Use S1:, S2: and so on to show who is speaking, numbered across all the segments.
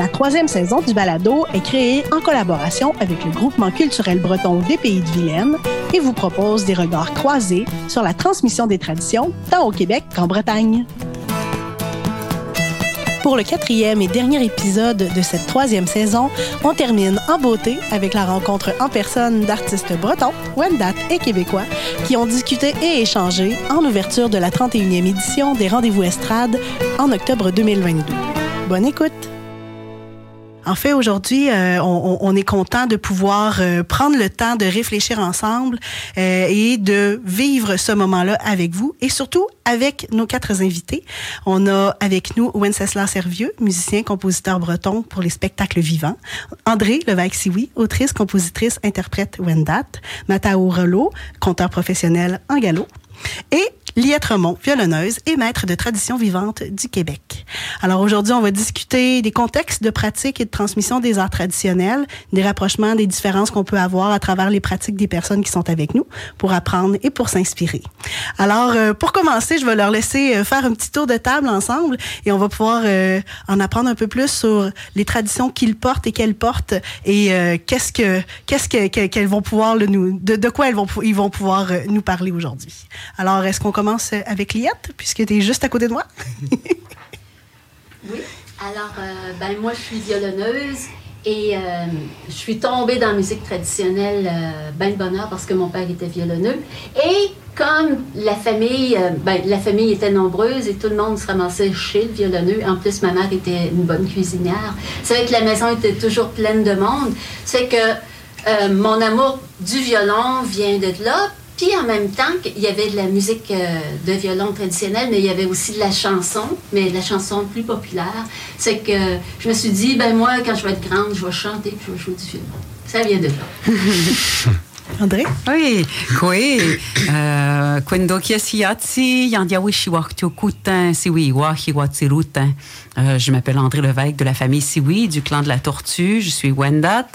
S1: La troisième saison du balado est créée en collaboration avec le groupement culturel breton des Pays de Vilaine et vous propose des regards croisés sur la transmission des traditions tant au Québec qu'en Bretagne. Pour le quatrième et dernier épisode de cette troisième saison, on termine en beauté avec la rencontre en personne d'artistes bretons, Wendat et québécois qui ont discuté et échangé en ouverture de la 31e édition des Rendez-vous Estrade en octobre 2022. Bonne écoute! En fait, aujourd'hui, euh, on, est content de pouvoir euh, prendre le temps de réfléchir ensemble euh, et de vivre ce moment-là avec vous et surtout avec nos quatre invités. On a avec nous Wenceslas Servieux, musicien, compositeur breton pour les spectacles vivants. André Levac-Sioui, autrice, compositrice, interprète Wendat. Matao Rollo, conteur professionnel en galop. Et Liette Remont, violonneuse et maître de tradition vivante du Québec. Alors aujourd'hui, on va discuter des contextes de pratique et de transmission des arts traditionnels, des rapprochements, des différences qu'on peut avoir à travers les pratiques des personnes qui sont avec nous pour apprendre et pour s'inspirer. Alors, euh, pour commencer, je vais leur laisser euh, faire un petit tour de table ensemble et on va pouvoir euh, en apprendre un peu plus sur les traditions qu'ils portent et qu'elles portent et qu'est-ce que qu'est-ce qu'elles vont pouvoir nous de, de, quoi elles vont ils vont pouvoir nous parler aujourd'hui. Alors, est-ce qu'on commence avec Liette, puisque tu es juste à côté de moi?
S2: oui. Alors, euh, ben, moi, je suis violonneuse et euh, je suis tombée dans la musique traditionnelle euh, ben de bonheur parce que mon père était violonneux. Et comme la famille, ben, la famille était nombreuse et tout le monde se ramassait chez le violonneux, en plus, ma mère était une bonne cuisinière. C'est vrai que la maison était toujours pleine de monde. C'est que mon amour du violon vient de là. Puis en même temps, il y avait de la musique euh, de violon traditionnelle, mais il y avait aussi de la chanson, mais la chanson plus populaire. C'est que je me suis dit, ben moi, quand je vais être grande, je vais chanter puis je vais jouer du violon. Ça vient de là.
S1: André?
S3: Oui, oui. Euh, quando waktukutan, siwi wahi watsirutan. Euh, je m'appelle André Levesque de la famille Siwi, du clan de la Tortue. Je suis Wendat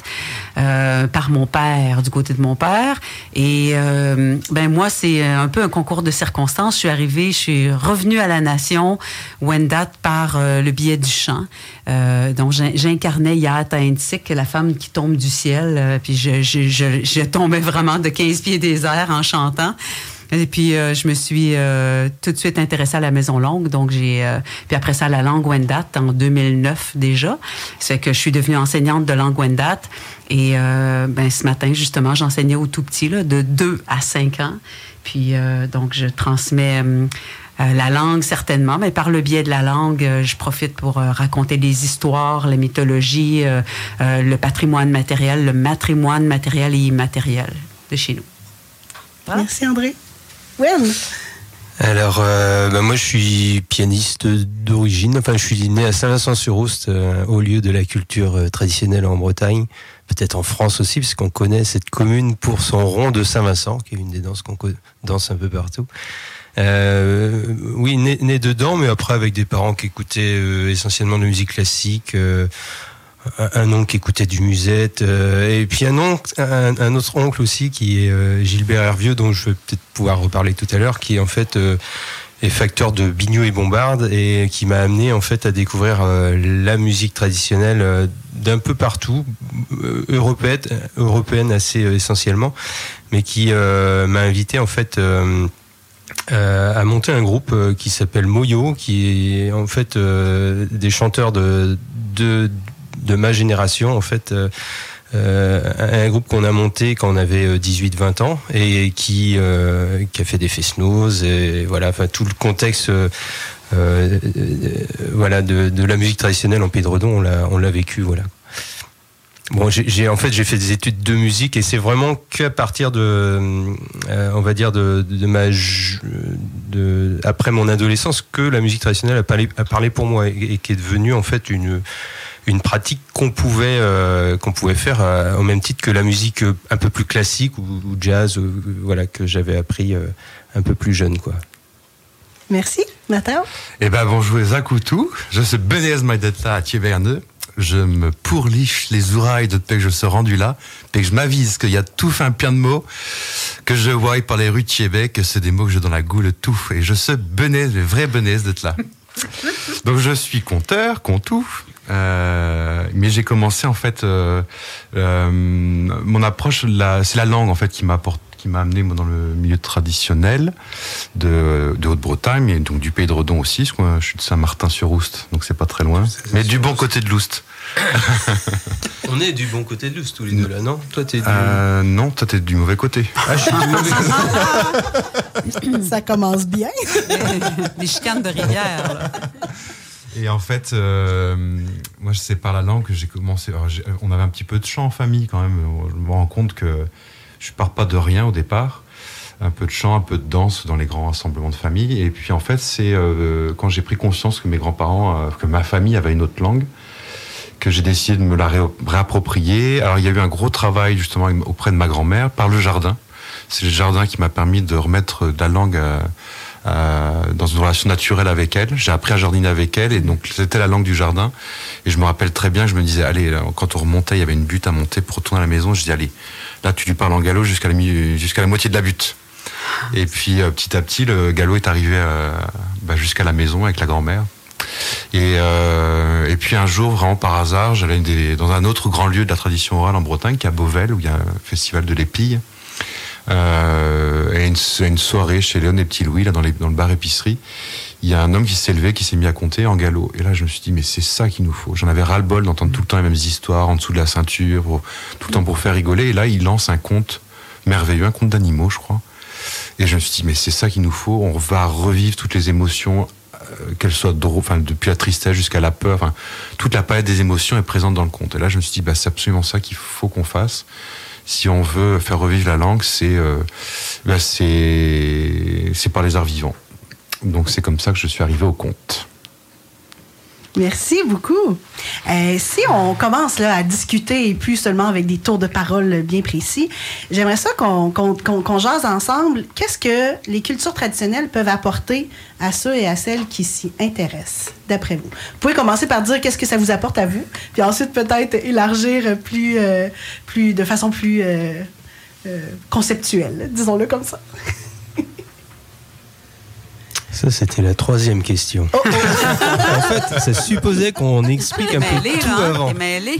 S3: euh, par mon père, du côté de mon père. Et euh, ben moi, c'est un peu un concours de circonstances. Je suis arrivée, je suis revenue à la nation Wendat par le biais du chant. donc j'incarnais Yata Intik, la femme qui tombe du ciel. puis je, je tombais vraiment de 15 pieds des airs en chantant. Et puis, euh, je me suis euh, tout de suite intéressée à la Maison Longue. Donc, j'ai... Euh, puis après ça, la langue Wendat en 2009 déjà. C'est que je suis devenue enseignante de langue Wendat. Et ben, ce matin, justement, j'enseignais au tout petit, là, de 2 à 5 ans. Puis, donc, je transmets... la langue, certainement, mais par le biais de la langue, je profite pour raconter des histoires, la mythologie, le patrimoine matériel, le matrimoine matériel et immatériel de chez nous.
S1: Merci, André.
S4: Alors, euh, bah, moi, je suis pianiste d'origine. Enfin, je suis né à Saint-Vincent-sur-Oust, euh, au lieu de la culture euh, traditionnelle en Bretagne. Peut-être en France aussi, parce qu'on connaît cette commune pour son rond de Saint-Vincent, qui est une des danses qu'on danse un peu partout. Oui, né, né, dedans, mais après avec des parents qui écoutaient essentiellement de musique classique un oncle qui écoutait du musette, euh, et puis un, oncle, un, autre oncle aussi qui est euh, Gilbert Hervieux, dont je vais peut-être pouvoir reparler tout à l'heure, qui en fait euh, est facteur de Bignot et Bombarde et qui m'a amené en fait à découvrir la musique traditionnelle d'un peu partout, européenne, européenne assez essentiellement, mais qui m'a invité en fait à monter un groupe qui s'appelle Moyo, qui est en fait des chanteurs de, de ma génération en fait. Euh, euh, un groupe qu'on a monté quand on avait 18-20 euh, ans et qui, a fait des fesnos et voilà, enfin tout le contexte voilà de, la musique traditionnelle en Pays on l'a vécu voilà. Bon, j'ai en fait j'ai fait des études de musique et c'est vraiment qu'à partir de on va dire de, de, ma de après mon adolescence que la musique traditionnelle a parlé, a parlé pour moi et, et qui est devenue en fait une une pratique qu'on pouvait euh, qu'on pouvait faire euh, au même titre que la musique euh, un peu plus classique ou, ou jazz, ou, voilà que j'avais appris euh, un peu plus jeune, quoi.
S1: Merci, Nathan.
S5: Eh ben bonjour Zakoutou, je suis Benez Maïdeta à Thieberne. Je me pourliche les oreilles depuis que je suis rendu là, puis que je m'avise qu'il y a tout fait un plein de mots, que je vois par les rues de Thiébec, que c'est des mots que j'ai dans la goule tout. Et je suis Benez, le vrai Benez d'être là. Donc je suis conteur, contou, euh, mais j'ai commencé en fait euh, euh, mon approche, c'est la langue en fait qui m'apporte qui m'a amené moi, dans le milieu traditionnel de, de Haute-Bretagne et donc du pays de Redon aussi, parce que moi, je suis de Saint-Martin-sur-Oust, donc c'est pas très loin, mais du bon côté de l'Oust.
S4: On est du bon côté de l'Oust tous les deux là, non? Toi t'es du...
S5: Euh, non, toi t'es du mauvais côté.
S4: Ah, je suis du mauvais côté.
S1: Ça commence bien.
S3: Des chicanes de rivière. là.
S5: Et en fait, euh, moi, c'est par la langue que j'ai commencé. alors, on avait un petit peu de chant en famille quand même. Je me rends compte que je pars pas de rien au départ. Un peu de chant, un peu de danse dans les grands rassemblements de famille. Et puis en fait, c'est euh, quand j'ai pris conscience que mes grands-parents, euh, que ma famille avait une autre langue, que j'ai décidé de me la ré- réapproprier. Alors il y a eu un gros travail justement auprès de ma grand-mère par le jardin. C'est le jardin qui m'a permis de remettre de la langue euh, euh, dans une relation naturelle avec elle. J'ai appris à jardiner avec elle et donc c'était la langue du jardin. Et je me rappelle très bien, je me disais, allez, là, quand on remontait, il y avait une butte à monter pour retourner à la maison. Je dis, allez, là tu lui parles en galop jusqu'à la, moitié de la butte. Et puis euh, petit à petit, le galop est arrivé euh, bah, jusqu'à la maison avec la grand-mère. Et, euh, et puis un jour, vraiment par hasard, j'allais dans un autre grand lieu de la tradition orale en Bretagne, qui est à Beauvais, où il y a un festival de l'épille. Et une, soirée chez Léon et Petit Louis, là, dans le bar épicerie. Il y a un homme qui s'est levé, qui s'est mis à compter en galop. Et là, je me suis dit, mais c'est ça qu'il nous faut. J'en avais ras-le-bol d'entendre tout le temps les mêmes histoires, en dessous de la ceinture, tout le temps pour faire rigoler. Et là, il lance un conte merveilleux, un conte d'animaux, je crois. Et je me suis dit, mais c'est ça qu'il nous faut. On va revivre toutes les émotions, euh, qu'elles soient drôles, enfin, depuis la tristesse jusqu'à la peur. Enfin, toute la palette des émotions est présente dans le conte. Et là, je me suis dit, bah, c'est absolument ça qu'il faut qu'on fasse. Si on veut faire revivre la langue, c'est euh, bah, c'est par les arts vivants. Donc c'est comme ça que je suis arrivé au conte.
S1: Merci beaucoup. Euh, si on commence là, à discuter et plus seulement avec des tours de parole bien précis, j'aimerais ça qu'on jase ensemble. Qu'est-ce que les cultures traditionnelles peuvent apporter à ceux et à celles qui s'y intéressent, d'après vous? Vous pouvez commencer par dire qu'est-ce que ça vous apporte à vous, puis ensuite peut-être élargir plus, euh, plus, de façon plus euh, conceptuelle, disons-le comme ça.
S4: Ça, c'était la troisième question. en fait, ça supposait qu'on explique un peu tout
S3: là,
S4: avant.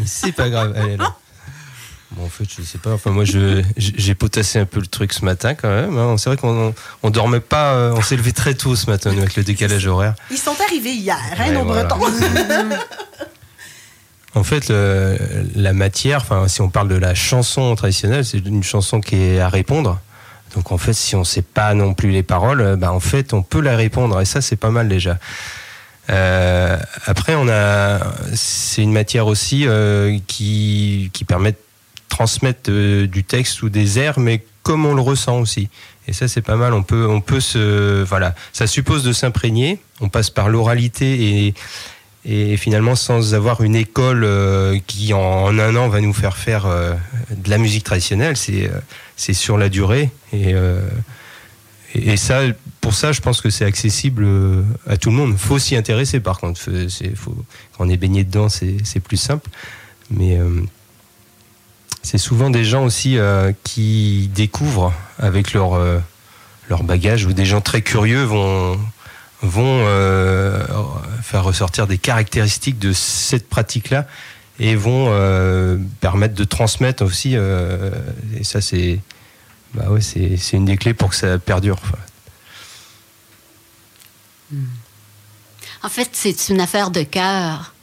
S4: C'est pas grave, elle est là. Bon, en fait, je sais pas. Enfin, moi, j'ai potassé un peu le truc ce matin quand même. hein. C'est vrai qu'on on dormait pas. euh, On s'est levé très tôt ce matin avec le décalage horaire.
S1: Ils sont arrivés hier, hein,
S4: Ouais,
S1: nos
S4: voilà.
S1: Bretons.
S4: En fait, le- la matière, enfin, si on parle de la chanson traditionnelle, c'est une chanson qui est à répondre. Donc, en fait, si on sait pas non plus les paroles, euh, bah, en fait, on peut la répondre. Et ça, c'est pas mal déjà. Euh, après, on a, c'est une matière aussi euh, qui, qui permet de transmettre du texte ou des airs, mais comme on le ressent aussi. Et ça, c'est pas mal. On peut, on peut se, voilà, ça suppose de s'imprégner. On passe par l'oralité et et finalement sans avoir une école euh, qui en, un an va nous faire faire euh, de la musique traditionnelle, c'est euh, sur la durée. Et, ça pour ça je pense que c'est accessible à tout le monde. Faut s'y intéresser par contre, Faut- quand on est baigné dedans c'est plus simple, mais c'est souvent des gens aussi qui découvrent avec leur bagage ou des gens très curieux vont vont euh, faire ressortir des caractéristiques de cette pratique-là et vont euh, permettre de transmettre aussi. euh, et ça, c'est bah ouais, c'est c'est une des clés pour que ça perdure.
S2: En fait, c'est une affaire de cœur.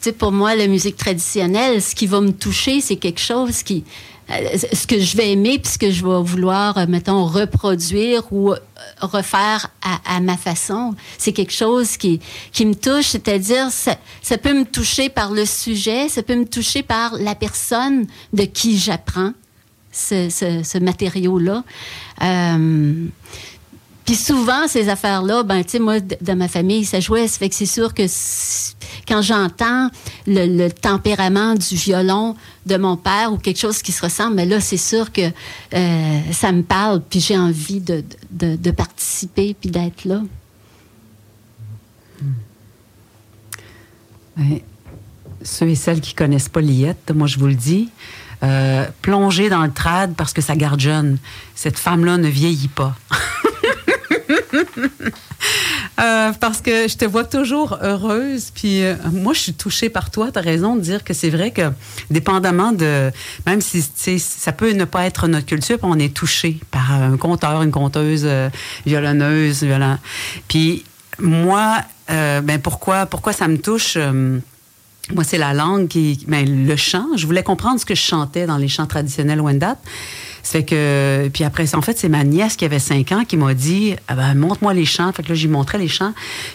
S2: Tu sais, pour moi, la musique traditionnelle, ce qui va me toucher, c'est quelque chose qui. Euh, ce que je vais aimer, puis ce que je vais vouloir, euh, mettons, reproduire ou euh, refaire à, ma façon, c'est quelque chose qui, qui me touche, c'est-à-dire, ça, ça peut me toucher par le sujet, ça peut me toucher par la personne de qui j'apprends ce, ce, matériau-là. Puis souvent, ces affaires-là, ben, tu sais, moi, dans ma famille, ça jouait. Ça fait que c'est sûr que, quand j'entends le, tempérament du violon de mon père ou quelque chose qui se ressemble, mais là, c'est sûr que euh, ça me parle, puis j'ai envie de, de, participer, puis d'être là.
S3: ceux et celles qui connaissent pas Liette, moi je vous le dis, euh, plonger dans le trad parce que ça garde jeune. Cette femme-là ne vieillit pas. Euh, parce que je te vois toujours heureuse. Puis euh, moi, je suis touchée par toi. Tu as raison de dire que c'est vrai que, dépendamment de. Même si ça peut ne pas être notre culture, on est touché par un conteur, une conteuse, violonneuse, violent. Puis moi, ben pourquoi, pourquoi ça me touche? moi, c'est la langue qui, ben, le chant. Je voulais comprendre ce que je chantais dans les chants traditionnels Wendat. C'est que, puis après, en fait, c'est ma nièce qui avait 5 ans qui m'a dit, ah ben, montre-moi les chants. Fait que là, j'y montrais les chants.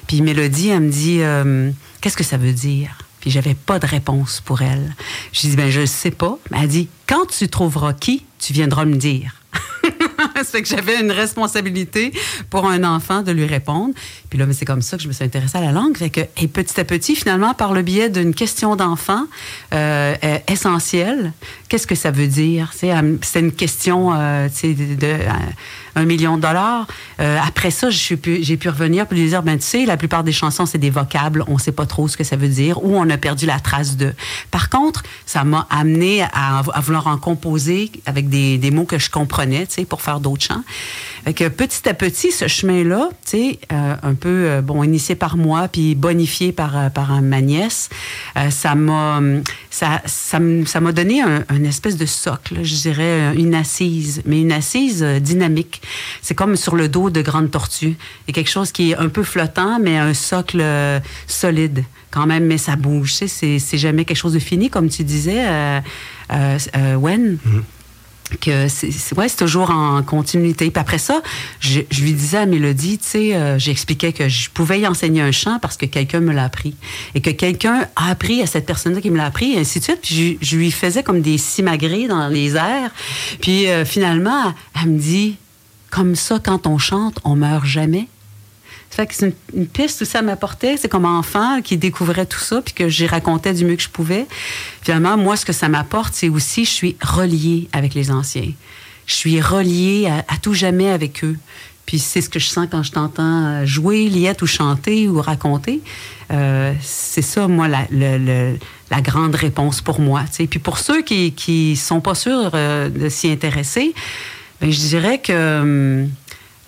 S3: Puis Mélodie, elle me dit, euh, qu'est-ce que ça veut dire? Puis j'avais pas de réponse pour elle. Je dis, ben, je sais pas. Elle dit, quand tu trouveras qui, tu viendras me dire. fait que j'avais une responsabilité pour un enfant de lui répondre. Puis là, c'est comme ça que je me suis intéressée à la langue. Fait que, et petit à petit, finalement, par le biais d'une question d'enfant euh, euh essentielle, qu'est-ce que ça veut dire? C'est une question euh, de, de, un million de dollars. Euh, après ça, j'ai pu, revenir pour lui dire, ben tu sais, la plupart des chansons, c'est des vocables, on sait pas trop ce que ça veut dire, ou on a perdu la trace de. Par contre, ça m'a amené à, à, vouloir en composer avec des, des mots que je comprenais, pour faire d'autres chants. Fait que petit à petit, ce chemin-là, euh, un peu, euh, bon, initié par moi, puis bonifié par, euh, par ma nièce, ça m'a ça, ça, donné un, espèce de socle, je dirais, une assise, mais une assise dynamique. C'est comme sur le dos de grandes tortues. Il y a quelque chose qui est un peu flottant, mais un socle solide quand même, mais ça bouge. Sais, c'est jamais quelque chose de fini, comme tu disais, euh, euh, Wen. Mm-hmm que c'est ouais, toujours en continuité. Puis après ça, je, je lui disais à Mélodie, tu sais, euh, j'expliquais que je pouvais y enseigner un chant parce que quelqu'un me l'a appris et que quelqu'un a appris à cette personne-là qui me l'a appris et ainsi de suite. Puis je, je, lui faisais comme des simagrées dans les airs. Puis euh, finalement, elle me dit, comme ça, quand on chante, on meurt jamais. Fait que c'est une, piste où ça m'apportait. C'est comme enfant qui découvrait tout ça, puis que j'y racontais du mieux que je pouvais. Finalement, moi, ce que ça m'apporte, c'est aussi, je suis reliée avec les anciens. Je suis reliée à, tout jamais avec eux. Puis c'est ce que je sens quand je t'entends euh, jouer, liette ou chanter ou raconter. Euh, c'est ça, moi, la, la, grande réponse pour moi. T'sais. Puis pour ceux qui ne sont pas sûrs euh, de s'y intéresser, ben, je dirais que hum,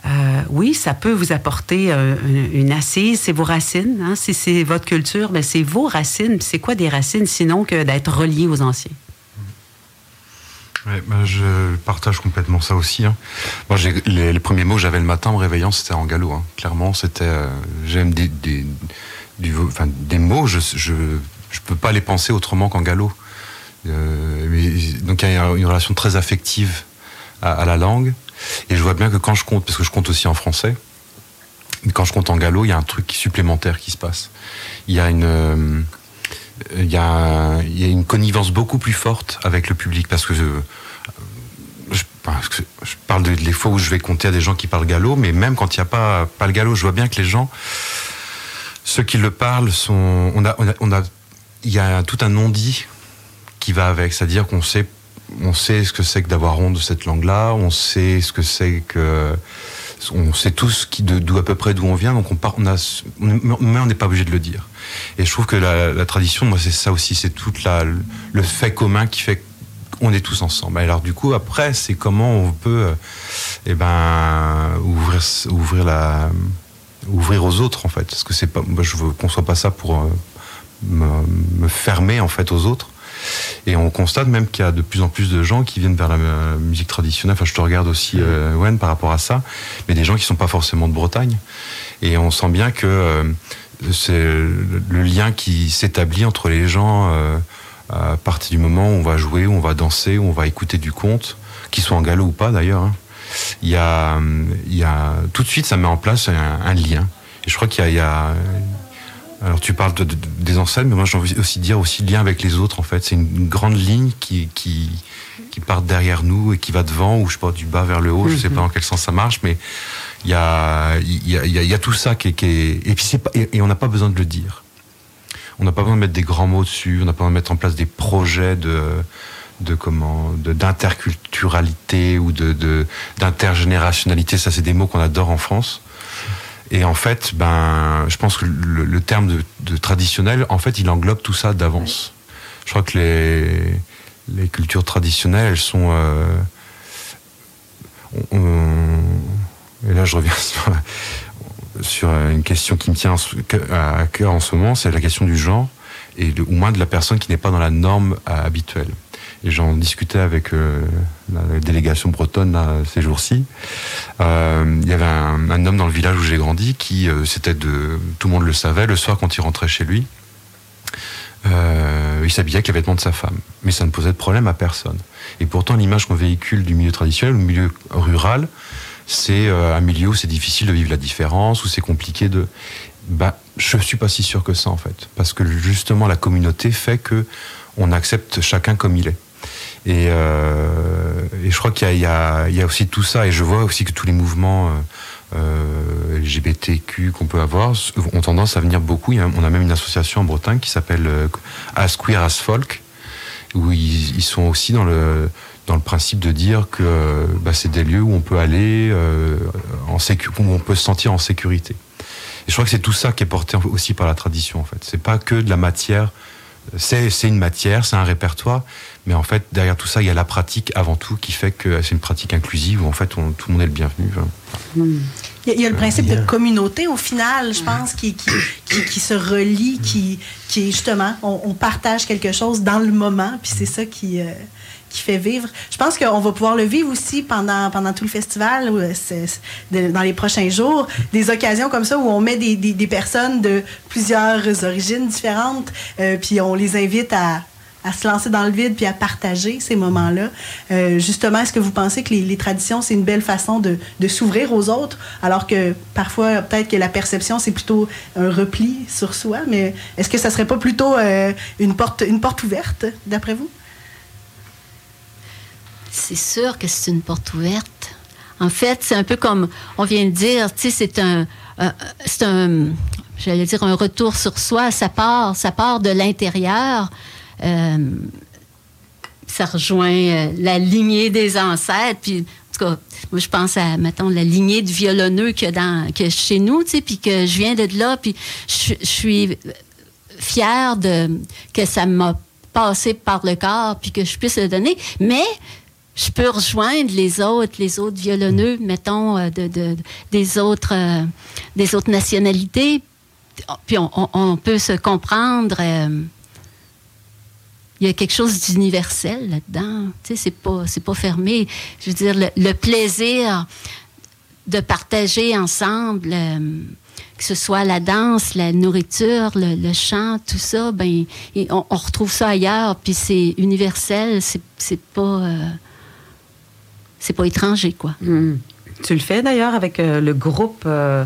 S3: euh, oui, ça peut vous apporter euh, une assise, c'est vos racines. Hein? Si c'est votre culture, ben c'est vos racines. C'est quoi des racines sinon que d'être relié aux anciens?
S5: Ben, je partage complètement ça aussi. Hein. Les, premiers mots que j'avais le matin en me réveillant, c'était en galop. Hein. Clairement, c'était. Euh, j'aime des, des, mots, je, je, je, peux pas les penser autrement qu'en galop. donc, il y a une relation très affective à la langue. Et je vois bien que quand je compte, parce que je compte aussi en français, quand je compte en galop, il y a un truc supplémentaire qui se passe. Il y a une, euh, il, y a, il y a une connivence beaucoup plus forte avec le public parce que je, parle de, les fois où je vais compter à des gens qui parlent galop, mais même quand il n'y a pas, pas le galop, je vois bien que les gens, ceux qui le parlent sont, on a, on a il y a tout un non-dit qui va avec, c'est-à-dire qu'on sait on sait ce que c'est que d'avoir honte de cette langue-là, on sait ce que c'est que on sait tous qui d'où à peu près d'où on vient, donc on part, mais on n'est pas obligé de le dire. Et je trouve que la, tradition, moi, c'est ça aussi, c'est tout la, le fait commun qui fait qu'on est tous ensemble. Alors du coup, après, c'est comment on peut, euh, eh ben, ouvrir, ouvrir la, ouvrir aux autres en fait, parce que c'est pas, moi, je veux qu'on soit pas ça pour euh, me, me fermer en fait aux autres et on constate même qu'il y a de plus en plus de gens qui viennent vers la euh, musique traditionnelle. Enfin, je te regarde aussi, euh, Wen, par rapport à ça, mais des gens qui sont pas forcément de Bretagne. Et on sent bien que euh, c'est le lien qui s'établit entre les gens à partir du moment où on va jouer, où on va danser, où on va écouter du conte, qu'ils soient en galop ou pas d'ailleurs. Hein. Il y a, il y a tout de suite, ça met en place un, lien. Et je crois qu'il y, y a, alors tu parles de, des enseignes, mais moi j'ai envie aussi de dire aussi le lien avec les autres en fait. C'est une, grande ligne qui, qui, qui part derrière nous et qui va devant, ou je sais pas, du bas vers le haut, je sais pas mhm. dans quel sens ça marche, mais il y a, y, a, y a tout ça qui est... Qui est et, puis pas, et, on n'a pas besoin de le dire. On n'a pas besoin de mettre des grands mots dessus, on n'a pas besoin de mettre en place des projets de de comment d'interculturalité ou de d'intergénérationnalité. Ça, c'est des mots qu'on adore en France. Et en fait, ben, je pense que le, terme de, traditionnel, en fait, il englobe tout ça d'avance. Je crois que les, les cultures traditionnelles, elles sont. Euh, et là, je reviens sur, une question qui me tient à cœur en ce moment, c'est la question du genre, et de, ou moins de la personne qui n'est pas dans la norme euh, habituelle. Et j'en discutais avec euh, la délégation bretonne ces jours-ci. Euh, il y avait un, homme dans le village où j'ai grandi qui, euh, c'était de, tout le monde le savait, le soir quand il rentrait chez lui, il s'habillait avec les vêtements de sa femme. Mais ça ne posait de problème à personne. Et pourtant, l'image qu'on véhicule du milieu traditionnel, du milieu rural, c'est un milieu où c'est difficile de vivre la différence, où c'est compliqué de. Bah, je suis pas si sûr que ça en fait, parce que justement la communauté fait que on accepte chacun comme il est. Euh, et, je crois qu'il y, a aussi tout ça, et je vois aussi que tous les mouvements euh, euh, LGBTQ qu'on peut avoir ont tendance à venir beaucoup. on a même une association en Bretagne qui s'appelle As Queer As Folk, où ils, sont aussi dans le dans le principe de dire que bah, c'est des lieux où on peut aller où on peut se sentir en sécurité. Et je crois que c'est tout ça qui est porté aussi par la tradition en fait. C'est pas que de la matière c'est une matière, c'est un répertoire, mais en fait, derrière tout ça, il y a la pratique avant tout qui fait que c'est une pratique inclusive où en fait, tout le monde est le bienvenu.
S1: Il y, a, le principe de communauté au final, je pense, qui, qui, se relie, qui, qui justement, on, partage quelque chose dans le moment, puis c'est ça qui, euh, qui fait vivre. Je pense qu'on va pouvoir le vivre aussi pendant, pendant tout le festival, dans les prochains jours. Des occasions comme ça où on met des, des, personnes de plusieurs origines différentes, euh, puis on les invite à, à se lancer dans le vide puis à partager ces moments-là. Euh, justement, est-ce que vous pensez que les, traditions, c'est une belle façon de, de s'ouvrir aux autres, alors que parfois, peut-être que la perception, c'est plutôt un repli sur soi, mais est-ce que ça serait pas plutôt euh, une, porte, une porte ouverte, d'après vous?
S2: C'est sûr que c'est une porte ouverte. En fait, c'est un peu comme on vient de dire, c'est un, c'est un, j'allais dire un retour sur soi. Ça part, ça part de l'intérieur. Euh, ça rejoint euh, la lignée des ancêtres. Puis, en tout cas, moi, je pense à, la lignée du violonneux que dans, que chez nous, puis que je viens de là, puis je, je suis fière de que ça m'a passé par le corps, puis que je puisse le donner. Mais je peux rejoindre les autres, les autres violonneux, mettons, euh, de, des, autres, euh, des autres nationalités. Puis on, peut se comprendre. Euh, il y a quelque chose d'universel là-dedans. Tu sais, c'est pas, pas fermé. Je veux dire, le, plaisir de partager ensemble, que ce soit la danse, la nourriture, le, chant, tout ça, ben, on, retrouve ça ailleurs. Puis c'est universel. C'est pas c'est pas étranger, quoi.
S3: Hmm. Tu le fais d'ailleurs avec euh, le groupe, euh,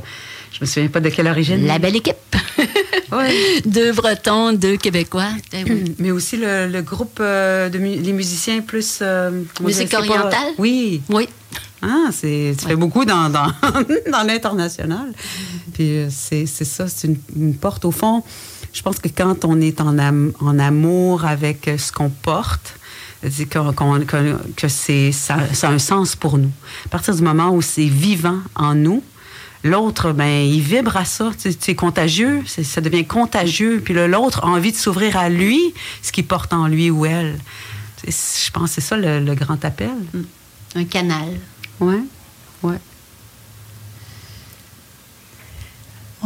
S3: je me souviens pas de quelle origine.
S2: La belle équipe. deux Bretons, deux Québécois.
S3: Eh Mais aussi le, groupe euh, de les musiciens plus.
S2: Musique orientale?
S3: Oui.
S2: Oui.
S3: Ah, c'est, tu fais beaucoup dans, dans, dans l'international. Puis c'est, ça, c'est une, porte. Au fond, je pense que quand on est en, en amour avec ce qu'on porte, que, que c'est, ça, a un sens pour nous. À partir du moment où c'est vivant en nous, l'autre, ben, il vibre à ça. C'est contagieux, ça devient contagieux. Puis l'autre a envie de s'ouvrir à lui, ce qu'il porte en lui ou elle. Je pense que c'est ça le, le, grand appel.
S2: Un canal.
S3: Oui, ouais.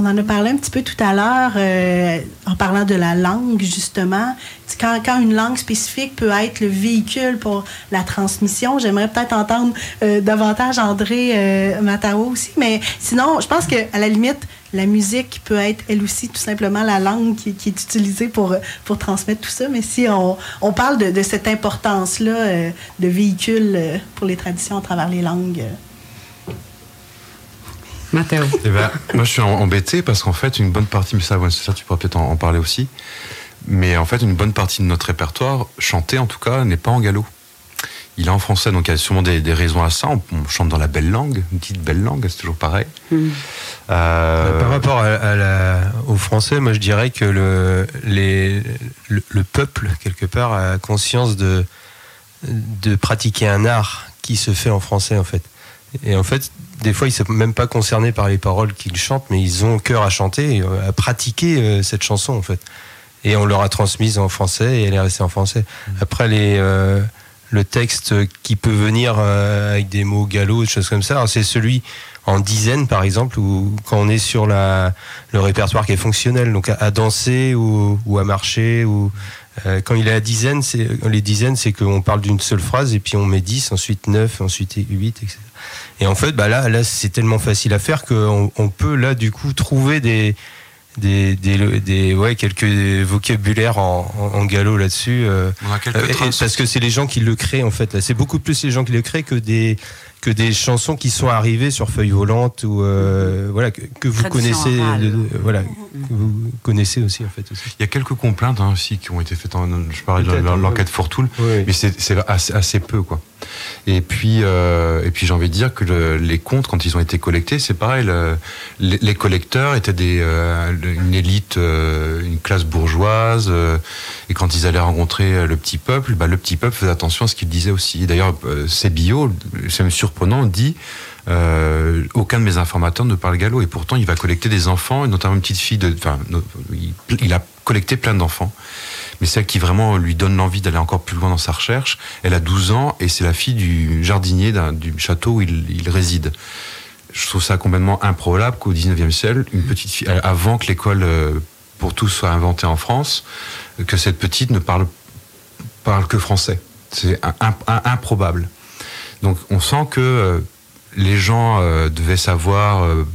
S1: On en a parlé un petit peu tout à l'heure euh, en parlant de la langue, justement. Quand, quand, une langue spécifique peut être le véhicule pour la transmission, j'aimerais peut-être entendre euh, davantage André euh, Matao aussi. Mais sinon, je pense qu'à la limite, la musique peut être elle aussi tout simplement la langue qui, est utilisée pour, transmettre tout ça. Mais si on, on parle de, de cette importance-là de véhicule pour les traditions à travers les langues.
S3: Mathéo.
S5: Eh ben, moi, je suis embêté parce qu'en fait, une bonne partie, mais ça, ça tu pourras peut-être en, parler aussi, mais en fait, une bonne partie de notre répertoire, chanté en tout cas, n'est pas en galop. Il est en français, donc il y a sûrement des, des raisons à ça. On, on chante dans la belle langue, une petite belle langue, c'est toujours pareil.
S3: Mm.
S5: Euh,
S4: Par rapport à, à la, au français, moi je dirais que le, les, le, le peuple, quelque part, a conscience de, de pratiquer un art qui se fait en français, en fait. Et en fait, des fois, ils ne sont même pas concernés par les paroles qu'ils chantent, mais ils ont cœur à chanter, euh, à pratiquer euh, cette chanson, en fait. Et on leur a transmise en français et elle est restée en français. Après, les, euh, le texte qui peut venir euh, avec des mots galop, des choses comme ça, c'est celui en dizaines, par exemple, où quand on est sur la, le répertoire qui est fonctionnel, donc à, à danser ou, ou à marcher, ou euh, quand il est à dizaines, c'est les dizaines, c'est qu'on parle d'une seule phrase et puis on met 10, ensuite 9, ensuite 8, etc. Et en fait, bah là, là c'est tellement facile à faire qu'on on peut là du coup trouver des des, des, des ouais quelques vocabulaires en, en, en galop là-dessus. euh, euh, parce que c'est les gens qui le créent en fait. C'est beaucoup plus les gens qui le créent que des que des chansons qui sont arrivées sur feuilles volantes ou euh, voilà que, que vous connaissez, de- de- voilà que vous connaissez aussi en fait aussi.
S5: Il y a quelques complaintes hein, aussi qui ont été faites. En, je parlais de l'enquête Fortoul,
S4: Oui.
S5: mais c'est c'est assez, assez peu quoi. Et puis euh, et puis j'ai envie de dire que le- les comptes quand ils ont été collectés, c'est pareil. le- les, les collecteurs étaient des euh, une élite, euh, une classe bourgeoise, euh, et quand ils allaient rencontrer euh, le petit peuple, bah, le petit peuple faisait attention à ce qu'il disait aussi. D'ailleurs, euh, Sébillot, c'est même surprenant, dit. euh, aucun de mes informateurs ne parle gallo et pourtant il va collecter des enfants notamment une petite fille il, a collecté plein d'enfants mais celle qui vraiment lui donne l'envie d'aller encore plus loin dans sa recherche, elle a 12 ans et c'est la fille du jardinier du château où il, réside. Je trouve ça complètement improbable qu'au 19e siècle, une petite fille, euh, avant que l'école euh, pour tous soit inventée en France, que cette petite ne parle, parle que français. C'est improbable. Donc on sent que euh, les gens euh, devaient savoir, euh,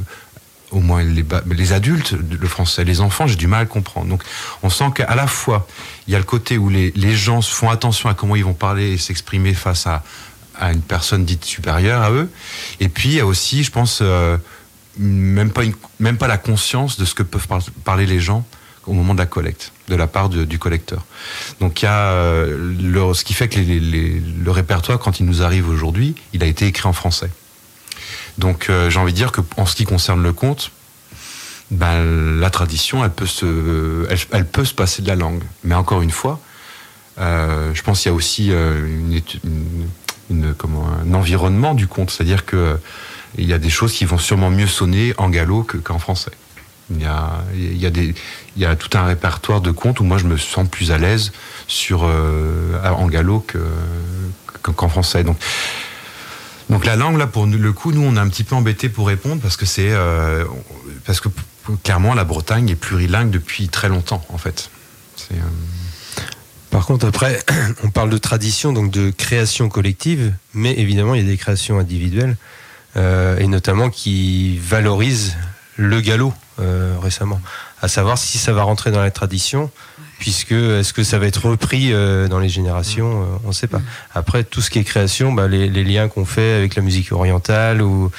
S5: au moins les, les adultes, le français. Les enfants, j'ai du mal à comprendre. Donc on sent qu'à la fois, il y a le côté où les, les gens font attention à comment ils vont parler et s'exprimer face à, à une personne dite supérieure à eux. Et puis il y a aussi, je pense, même, pas une- même pas la conscience de ce que peuvent par- parler les gens au moment de la collecte, de la part du collecteur. Donc il y a euh, le- ce qui fait que le répertoire, quand il nous arrive aujourd'hui, il a été écrit en français. Donc euh, j'ai envie de dire que en ce qui concerne le conte, ben, la tradition, elle peut, se, elle, peut se passer de la langue. Mais encore une fois, euh, je pense qu'il y a aussi un environnement du conte. C'est-à-dire que il y a des choses qui vont sûrement mieux sonner en gallo que- qu'en français. Il y, a, tout un répertoire de contes où moi je me sens plus à l'aise sur, euh, en gallo que- que- qu'en français. Donc, la langue, là, pour le coup, nous, on est un petit peu embêtés pour répondre parce que c'est. euh, parce que clairement, la Bretagne est plurilingue depuis très longtemps, en fait. Euh,
S4: Par contre, après, on parle de tradition, donc de création collective, mais évidemment, il y a des créations individuelles, et notamment qui valorisent le galop euh, récemment. À savoir si ça va rentrer dans la tradition, puisque est-ce que ça va être repris euh, dans les générations, euh, on ne sait pas. Après, tout ce qui est création, bah, les, les liens qu'on fait avec la musique orientale ou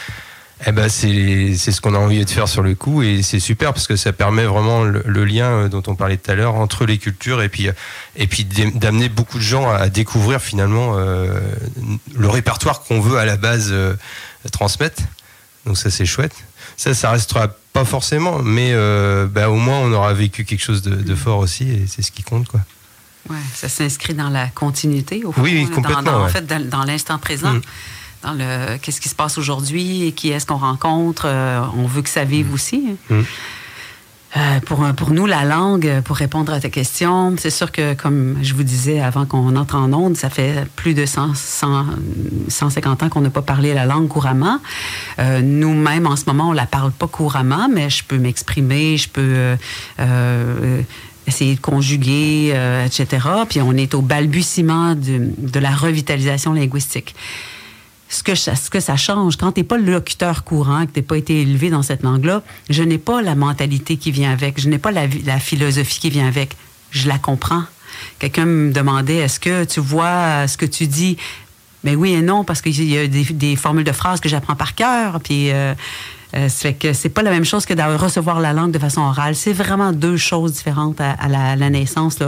S4: eh ben c'est c'est ce qu'on a envie de faire sur le coup et c'est super parce que ça permet vraiment le, le lien dont on parlait tout à l'heure entre les cultures et puis et puis d'am- d'amener beaucoup de gens à découvrir finalement euh, le répertoire qu'on veut à la base euh, transmettre. Donc ça c'est chouette. Ça ça restera pas forcément, mais euh, bah, au moins on aura vécu quelque chose de, de fort aussi et c'est ce qui compte quoi.
S3: Ouais, ça s'inscrit dans la continuité, au fond.
S4: Oui, complètement,
S3: Dans, dans- En fait, dans, dans l'instant présent.
S4: Mm.
S3: Dans le qu'est-ce qui se passe aujourd'hui et qui est-ce qu'on rencontre. euh, on veut que ça vive aussi.
S4: Mm.
S3: Euh, pour, pour nous, la langue, pour répondre à ta question, c'est sûr que, comme je vous disais avant qu'on entre en onde, ça fait plus de 100, 100, 150 ans qu'on n'a pas parlé la langue couramment. Euh, Nous-mêmes, en ce moment, on la parle pas couramment, mais je peux m'exprimer, je peux euh, euh, essayer de conjuguer, euh, etc. Puis on est au balbutiement de, de la revitalisation linguistique ce que, ça- ce que ça change, quand tu n'es pas le locuteur courant, que tu pas été élevé dans cette langue-là, je n'ai pas la mentalité qui vient avec, je n'ai pas la, la philosophie qui vient avec. Je la comprends. Quelqu'un me demandait, est-ce que tu vois euh, ce que tu dis? Mais oui et non, parce qu'il y a des, des formules de phrases que j'apprends par cœur. Puis, euh, Euh, fait que c'est pas la même chose que de recevoir la langue de façon orale. C'est vraiment deux choses différentes à, la, naissance.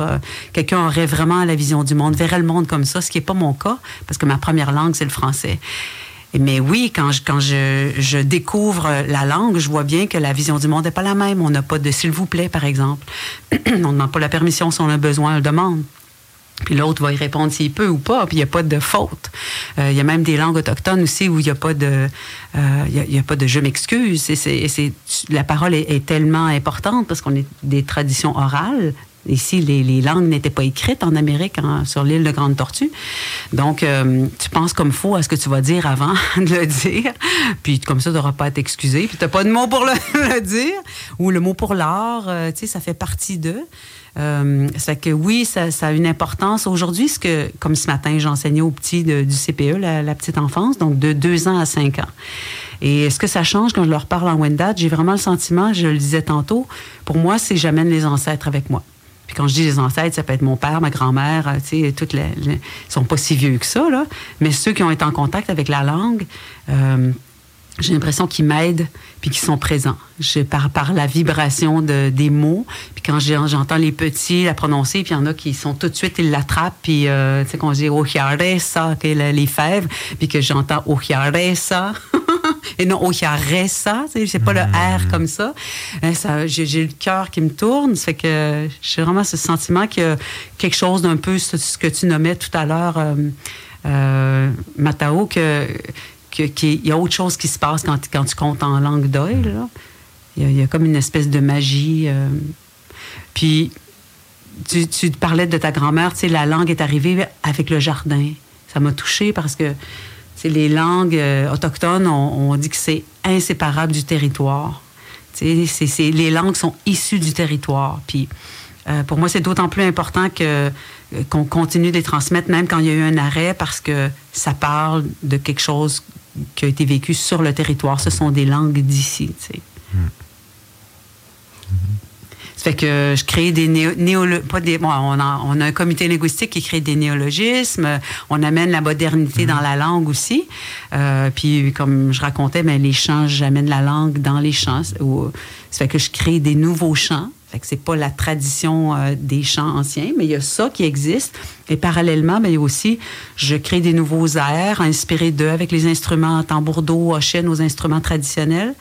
S3: Quelqu'un aurait vraiment la vision du monde, verrait le monde comme ça, ce qui n'est pas mon cas, parce que ma première langue, c'est le français. Mais oui, quand je, quand je, je, découvre la langue, je vois bien que la vision du monde n'est pas la même. On n'a pas de s'il vous plaît, par exemple. on ne demande pas la permission si on a besoin, on le demande. Puis l'autre va y répondre s'il peut ou pas, puis il n'y a pas de faute. Euh, il y a même des langues autochtones aussi où il n'y a pas de, euh, y a, pas de je m'excuse. C'est, la parole est, tellement importante parce qu'on est des traditions orales. Ici, les, les langues n'étaient pas écrites en Amérique, en, sur l'île de Grande Tortue. Donc, euh, tu penses comme faux à ce que tu vas dire avant de le dire. Puis, comme ça, tu n'auras pas à t'excuser. Puis, tu n'as pas de mot pour le, le, dire. Ou le mot pour l'art, euh, tu sais, ça fait partie d'eux. Euh, ça que oui, ça, a une importance. Aujourd'hui, ce que, comme ce matin, j'enseignais aux petits du CPE, la, petite enfance, donc de 2 ans à 5 ans. Et ce que ça change quand je leur parle en Wendat, j'ai vraiment le sentiment, je le disais tantôt, pour moi, c'est j'amène les ancêtres avec moi. Puis quand je dis les ancêtres, ça peut être mon père, ma grand-mère, tu sais, toutes les, sont pas si vieux que ça, là. Mais ceux qui ont été en contact avec la langue, euh, j'ai l'impression qu'ils m'aident puis qu'ils sont présents. Je, par, par la vibration de, des mots. Puis quand j'entends les petits la prononcer, puis il y en a qui sont tout de suite, ils l'attrapent, puis euh, tu sais, qu'on dit Ohiaresa, okay, les fèves, puis que j'entends Ohiaresa. et non Ohiaresa, c'est pas le R comme ça. ça j'ai le cœur qui me tourne. Ça fait que j'ai vraiment ce sentiment a quelque chose d'un peu ce, ce, que tu nommais tout à l'heure, euh, euh, Matao, que qu'il y a autre chose qui se passe quand, quand tu comptes en langue d'oeil. Il, y a comme une espèce de magie. Euh. Puis, tu, tu, parlais de ta grand-mère, tu sais, la langue est arrivée avec le jardin. Ça m'a touchée parce que les langues euh, autochtones, on, dit que c'est inséparable du territoire. C est, les langues sont issues du territoire. Puis, euh, pour moi, c'est d'autant plus important que qu'on continue de les transmettre, même quand il y a eu un arrêt, parce que ça parle de quelque chose qui a été vécu sur le territoire. Ce sont des langues d'ici. Mmh. Ça fait que je crée des néo, bon, on, a, un comité linguistique qui crée des néologismes. On amène la modernité dans la langue aussi. Euh, puis, comme je racontais, ben, les chants, j'amène la langue dans les chants. Ça fait que je crée des nouveaux chants. C'est pas la tradition euh, des chants anciens, mais il y a ça qui existe. Et parallèlement, ben, y a aussi, je crée des nouveaux airs inspirés d'eux avec les instruments tambour d'eau, nos instruments traditionnels.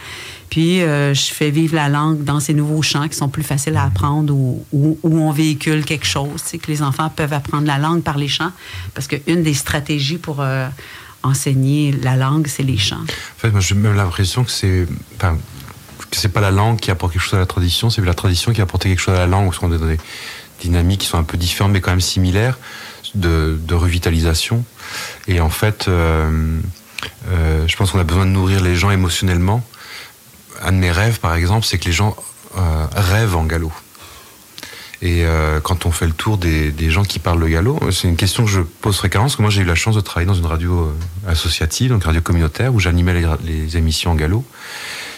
S3: Puis euh, je fais vivre la langue dans ces nouveaux chants qui sont plus faciles à apprendre ou où, on véhicule quelque chose. C'est que les enfants peuvent apprendre la langue par les chants parce qu'une des stratégies pour euh, enseigner la langue, c'est les chants.
S5: En fait, moi, j'ai même l'impression que c'est. C'est pas la langue qui apporte quelque chose à la tradition, c'est la tradition qui apporte quelque chose à la langue, parce qu'on est dans des dynamiques qui sont un peu différentes, mais quand même similaires, de, revitalisation. Et en fait, euh, euh, je pense qu'on a besoin de nourrir les gens émotionnellement. Un de mes rêves, par exemple, c'est que les gens euh, rêvent en galop. Et quand on fait le tour des, des, gens qui parlent le galop, c'est une question que je pose fréquemment, parce que moi j'ai eu la chance de travailler dans une radio associative, donc radio communautaire, où j'animais les, les, émissions en galop.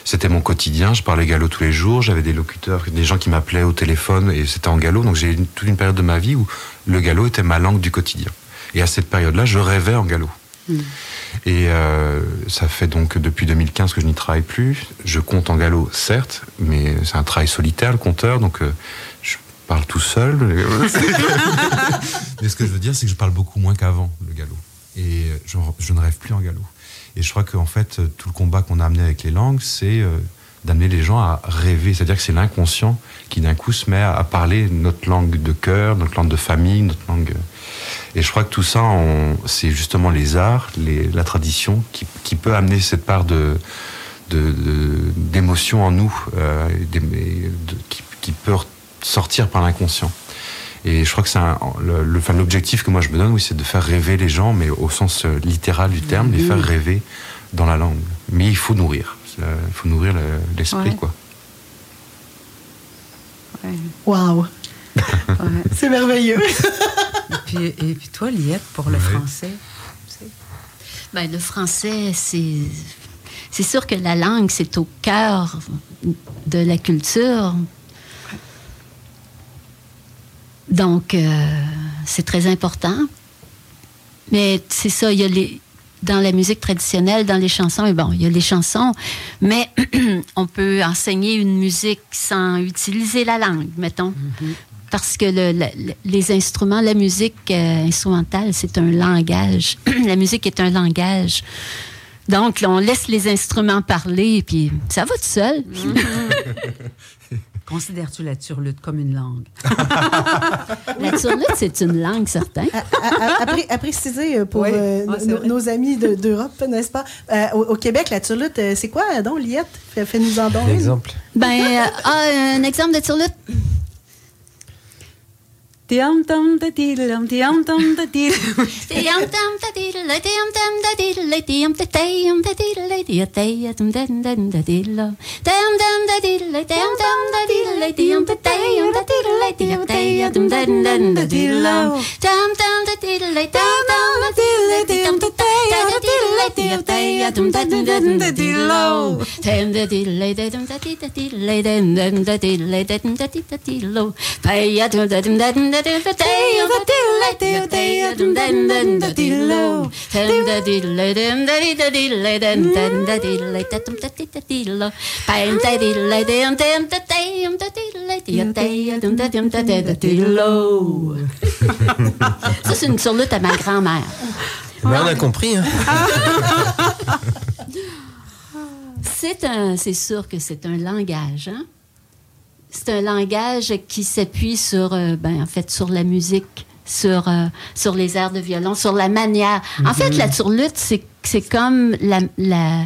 S5: C'était mon quotidien, je parlais galop tous les jours, j'avais des locuteurs, des gens qui m'appelaient au téléphone, et c'était en galop, donc j'ai eu toute une période de ma vie où le galop était ma langue du quotidien. Et à cette période-là, je rêvais en galop. Mmh. Et euh, ça fait donc depuis 2015 que je n'y travaille plus. Je compte en galop, certes, mais c'est un travail solitaire, le compteur, donc euh, je parle tout seul. mais ce que je veux dire, c'est que je parle beaucoup moins qu'avant, le galop. Et je, je, ne rêve plus en galop. Et je crois qu'en fait, tout le combat qu'on a amené avec les langues, c'est euh, d'amener les gens à rêver. C'est-à-dire que c'est l'inconscient qui d'un coup se met à, parler notre langue de cœur, notre langue de famille, notre langue... Et je crois que tout ça, c'est justement les arts, la tradition qui, peut amener cette part d'émotion en nous, euh, qui, qui, peut sortir par l'inconscient. Et je crois que c'est l'objectif que moi je me donne, oui, c'est de faire rêver les gens, mais au sens littéral du terme, les faire rêver dans la langue. Mais il faut nourrir, il faut nourrir l'esprit, le, ouais. quoi.
S1: Waouh! Ouais. c'est merveilleux.
S3: et, puis, et puis toi, Liette, pour le français?
S2: Ben, le français, c'est. C'est sûr que la langue, c'est au cœur de la culture. Donc, euh, c'est très important. Mais c'est ça, il y a les. dans la musique traditionnelle, dans les chansons, et bon, il y a les chansons, mais on peut enseigner une musique sans utiliser la langue, mettons. Parce que le- le- les instruments, la musique euh, instrumentale, c'est un langage. la musique est un langage. Donc, là, on laisse les instruments parler, puis ça va tout seul.
S3: Considères-tu la turlute comme une langue?
S2: La turlute, c'est une langue, certain.
S1: À, à- à pré- à préciser pour
S3: Oui.
S1: euh,
S3: Ah,
S1: nos- amis de- d'Europe, n'est-ce pas? Euh, au, au Québec, la turlute, euh, c'est quoi, euh, donc, Liette? Fais- Fais-nous en don. une.
S4: Exemple.
S2: Ben, euh, ah, un exemple de turlute? Diam dum da diddle, diam dum da diddle. Diam dum da diddle, diam dum da diddle, diam da diam da diddle, dia dia dum den den da diddle. Diam dum da diddle, diam dum da diddle, diam da diam da diddle, dia dia dum den den da diddle. Diam dum da diddle, diam dum da diddle, diam da dia da diddle, dia dia dum den den da diddle. Diam da diddle, diam da diddle, diam da diddle, diam da diddle, dia dum da dum da Ça, c'est une surlute à ma grand-mère.
S4: On a compris. hein.
S2: C'est sûr que c'est un langage. Hein? C'est un langage qui s'appuie sur, euh, ben, en fait, sur la musique, sur, euh, sur les airs de violon, sur la manière. En fait, la turlute, c'est, c'est comme la, la-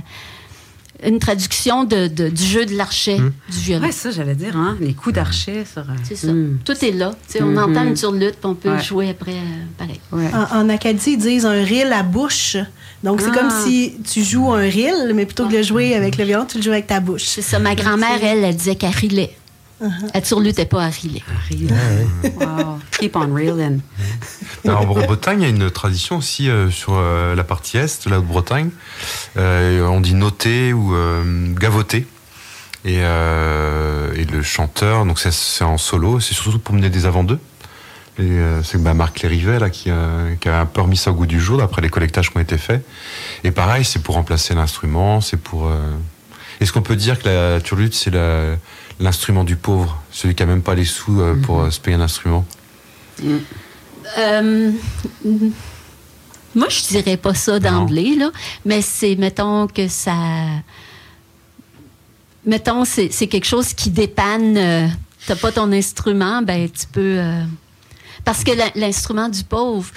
S2: une traduction de, de- du jeu de l'archet du violon.
S3: Ouais, ça, j'allais dire, hein? Les coups d'archet sur. euh,
S2: C'est ça.
S3: hmm.
S2: Tout est là. Tu sais, On
S3: Mhm.
S2: entend une turlute, puis on peut
S3: Ouais.
S2: jouer après, euh, pareil.
S3: Ouais.
S1: En, en Acadie, ils disent un ril à bouche. Donc, c'est
S3: Ah.
S1: comme si tu joues un ril, mais plutôt que de le jouer avec le violon, tu le joues avec ta bouche.
S2: C'est ça. Ma grand-mère, elle, elle disait qu'elle rilait. Elle turlutait pas, elle rilait.
S3: Wow. Keep on reeling.
S5: Alors, en Bretagne, il y a une tradition aussi euh, sur euh, la partie est, la Haute-Bretagne. Euh, on dit noter ou euh, gavoter. Et, euh, et le chanteur, donc c'est- en solo, c'est surtout pour mener des avant-deux. Et euh, c'est bah, Marc Lérivet là, qui, qui a un peu remis ça au goût du jour d'après les collectages qui ont été faits. Et pareil, c'est pour remplacer l'instrument, c'est pour. euh, Est-ce qu'on peut dire que la turlute, c'est la- l'instrument du pauvre, celui qui a même pas les sous euh, pour euh, se payer un instrument
S2: Euh, moi, je dirais pas ça d'emblée, là, mais c'est, mettons, que ça. Mettons, c'est, c'est quelque chose qui dépanne. euh, t'as pas ton instrument, ben, tu peux. euh, parce que l'instrument du pauvre,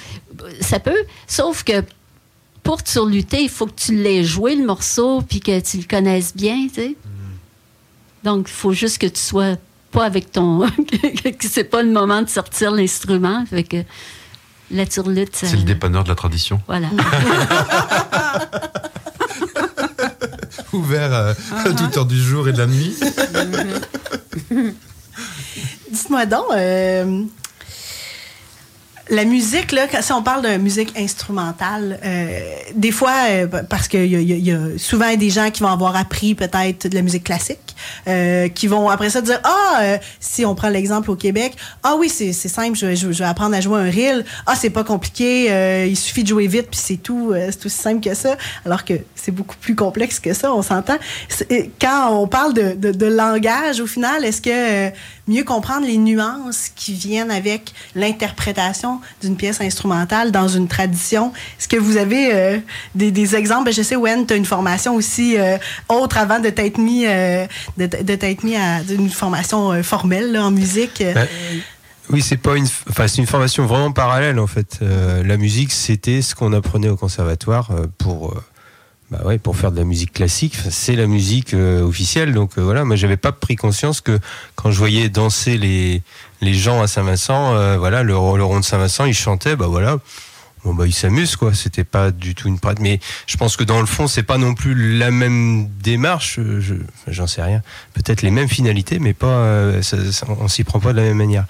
S2: ça peut. Sauf que pour surlutter, il faut que tu l'aies joué, le morceau, puis que tu le connaisses bien, tu sais. Donc, il faut juste que tu sois pas avec ton. que c'est pas le moment de sortir l'instrument. Fait que la turlute,
S5: C'est le dépanneur de la tradition.
S2: Voilà.
S5: Ouvert euh, à toute heure du jour et de la nuit.
S1: Dites-moi donc, euh, la musique, là, quand- si on parle de musique instrumentale, euh, des fois, euh, parce qu'il y a souvent des gens qui vont avoir appris peut-être de la musique classique, euh, qui vont après ça dire Ah, euh, si on prend l'exemple au Québec, ah oui, c'est simple, je, vais- je vais- apprendre à jouer un reel. Ah, c'est pas compliqué, euh, il suffit de jouer vite, puis c'est tout, euh, c'est aussi simple que ça. Alors que c'est beaucoup plus complexe que ça, on s'entend. Quand on parle de, de- de langage, au final, est-ce que mieux comprendre les nuances qui viennent avec l'interprétation d'une pièce instrumentale dans une tradition. Est-ce que vous avez euh, des, exemples? Ben, Je sais, Wen, tu as une formation aussi euh, autre avant de t'être mis, euh, de, de mis à une formation formelle en musique.
S4: Ben, Oui, c'est pas une, enfin c'est une formation vraiment parallèle en fait. La musique, c'était ce qu'on apprenait au conservatoire pour, bah ouais, pour faire de la musique classique. C'est la musique euh, officielle, donc euh, voilà. Moi, j'avais pas pris conscience que quand je voyais danser les les gens à Saint-Vincent, euh, voilà, le, le rond de Saint-Vincent, ils chantaient, bah voilà. Bon bah ils s'amusent quoi, c'était pas du tout une pratique. Mais je pense que dans le fond c'est pas non plus la même démarche. Je, j'en sais rien. Peut-être les mêmes finalités, mais pas. euh, ça- on s'y prend pas de la même manière.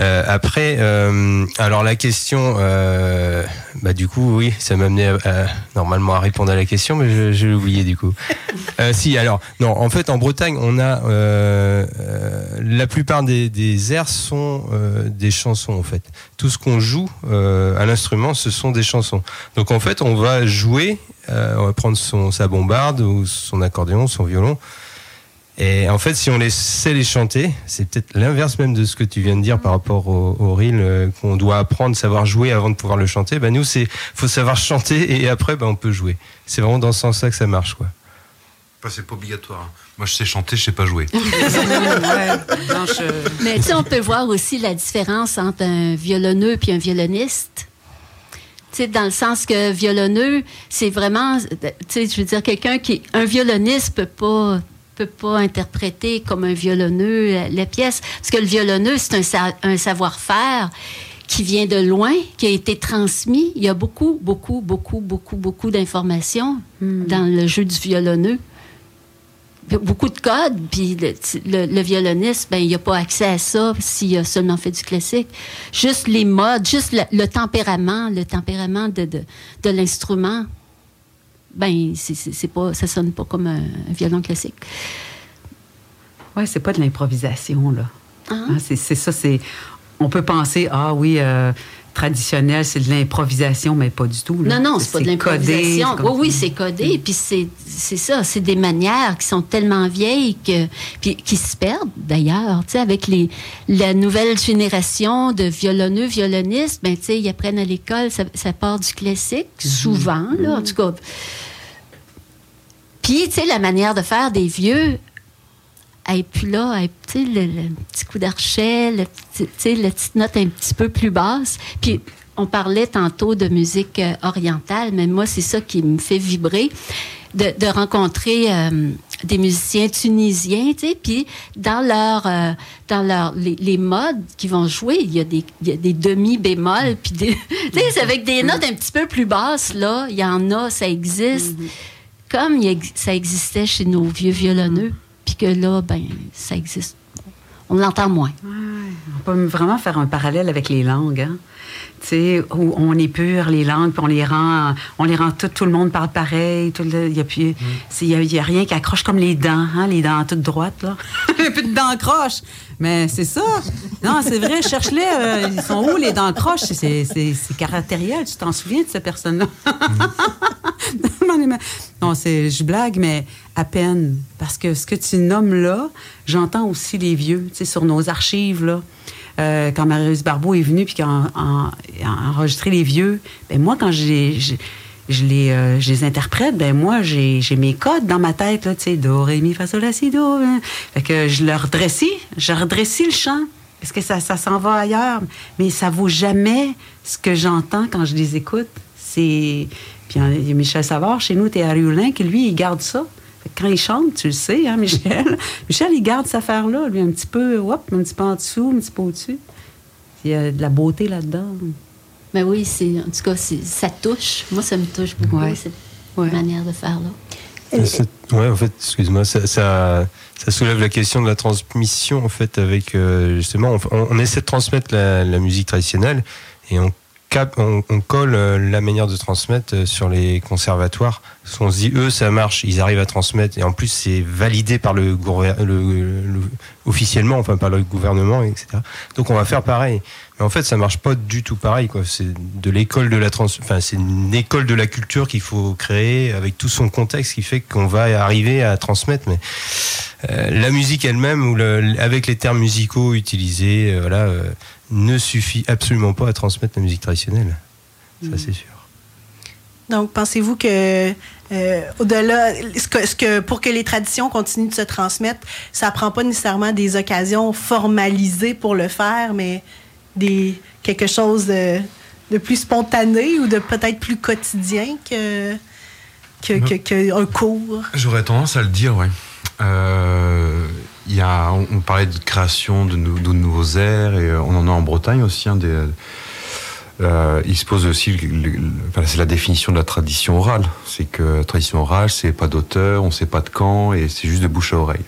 S4: Euh, après, euh, alors la question, euh, bah du coup, oui, ça m'amenait à, à- normalement à répondre à la question, mais je, je l'ai oublié du coup. Si, alors, non, en fait, en Bretagne, on a la plupart des, des airs sont des chansons en fait. Tout ce qu'on joue à l'instrument, ce sont des chansons. Donc en fait, on va jouer, on va prendre son sa bombarde ou son accordéon, son violon. Et en fait, si on les sait les chanter, c'est peut-être l'inverse même de ce que tu viens de dire par rapport au, au reel, euh, qu'on doit apprendre, savoir jouer avant de pouvoir le chanter. Ben nous, c'est faut savoir chanter et après, ben on peut jouer. C'est vraiment dans ce sens-là que ça marche, quoi.
S5: Enfin, c'est pas obligatoire. hein. Moi, je sais chanter, je sais pas jouer.
S3: Ouais. Non, je-
S2: Mais tu sais, on peut voir aussi la différence entre un violonneux puis un violoniste. Tu sais, dans le sens que violonneux, c'est vraiment, tu sais, je veux dire, quelqu'un qui, un violoniste peut pas peut pas interpréter comme un violonneux la, la pièce, parce que le violonneux, c'est un, sa- un savoir-faire qui vient de loin, qui a été transmis. Il y a beaucoup, beaucoup, beaucoup, beaucoup, beaucoup d'informations dans le jeu du violonneux beaucoup de codes, puis le, le- le violoniste, ben, il n'a pas accès à ça s'il a seulement fait du classique. Juste les modes, juste le, le tempérament, le tempérament de, de, de l'instrument, ben, c'est, pas, ça sonne pas comme un, un violon classique.
S3: Ouais, c'est pas de l'improvisation, là.
S2: Hein?
S3: Hein, c'est, c'est ça, c'est. On peut penser, ah oui, euh, traditionnel, c'est de l'improvisation, mais pas du tout. là.
S2: Non, non, c'est pas de l'improvisation. Oui, oui, c'est codé. Puis c'est, ça, c'est des manières qui sont tellement vieilles que, puis qui se perdent d'ailleurs. Tu sais, avec les, la nouvelle génération de violonneux, violonistes, ben, tu sais, ils apprennent à l'école, ça, ça part du classique, souvent, là, en tout cas. Puis, tu sais, la manière de faire des vieux, n'est plus là. Tu sais, le, le petit coup d'archet, le petit- la petite note un petit peu plus basse. Puis, on parlait tantôt de musique euh, orientale, mais moi, c'est ça qui me fait vibrer, de, de rencontrer euh, des musiciens tunisiens, tu sais, puis dans leur, euh, dans leur, les, les modes qu'ils vont jouer, il y a des, il y a des demi-bémols, puis des, tu sais, avec des notes un petit peu plus basses, là, il y en a, ça existe, comme il ex- ça existait chez nos vieux violonneux, puis que là, ben, ça existe. On l'entend moins.
S3: On peut vraiment faire un parallèle avec les langues. Hein? Où on épure les langues, puis on les rend, on les rend tout, tout le monde parle pareil. Il n'y a, plus- y a, il y a rien qui accroche comme les dents, hein, les dents toutes droites. Là. Il n'y a plus de dents croches. Mais c'est ça. Non, c'est vrai, cherche-les. euh, ils sont où les dents croches? C'est, c'est, c'est caractériel. Tu t'en souviens de cette personne-là? non, c'est, je blague, mais à peine. Parce que ce que tu nommes là, j'entends aussi les vieux, tu sais, sur nos archives, là. Euh, quand Marius Barbeau est venu puis qu'il a, en- en- a enregistré les vieux, ben moi, quand j'ai- je, les, euh, je les interprète, ben moi, j'ai mes codes dans ma tête, là, tu sais, do, ré, mi, fa, sol, la, si, do. hein. Fait que je leur redressis, je redressis le chant. Parce que ça, ça s'en va ailleurs. Mais ça vaut jamais ce que j'entends quand je les écoute. C'est. Puis il y a Michel Savard, chez nous, Théâtre Hulin, qui lui, il garde ça. Quand il chante, tu le sais, hein, Michel? Michel, il garde cette affaire-là, lui, un petit peu, hop, un petit peu en dessous, un petit peu au-dessus. Il y a de la beauté là-dedans.
S2: Mais oui, c'est, en tout cas, ça touche. Moi, ça me touche beaucoup,
S3: Ouais.
S2: cette
S3: Ouais.
S2: manière de faire là.
S1: Et-
S4: C'est- Ouais, en fait, excuse-moi, ça, ça, ça soulève la question de la transmission, en fait, avec euh, justement, on, on essaie de transmettre la, la musique traditionnelle et on, cap, on, on colle euh, la manière de transmettre euh, sur les conservatoires. Parce qu'on se dit, eux, ça marche, ils arrivent à transmettre et en plus, c'est validé par le, gouver- le, le- officiellement, enfin par le gouvernement, etc. Donc, on va faire pareil. Mais en fait, ça marche pas du tout pareil, quoi. C'est de l'école de la trans, enfin, c'est une école de la culture qu'il faut créer avec tout son contexte qui fait qu'on va arriver à transmettre. Mais euh, la musique elle-même ou le, avec les termes musicaux utilisés, euh, voilà, euh, ne suffit absolument pas à transmettre la musique traditionnelle. Ça, c'est sûr.
S1: Donc, pensez-vous que euh, au-delà, ce que, ce que- pour que les traditions continuent de se transmettre, ça prend pas nécessairement des occasions formalisées pour le faire, mais des quelque chose de, de plus spontané ou de peut-être plus quotidien que que, que- que un cours?
S5: J'aurais tendance à le dire, ouais. Euh, il y a, on, on parlait de création de, nou- de nouveaux airs, et euh, on en a en Bretagne aussi. hein, des, euh, il se pose aussi, enfin, c'est la définition de la tradition orale. C'est que tradition orale, c'est pas d'auteur, on sait pas de quand, et c'est juste de bouche à oreille.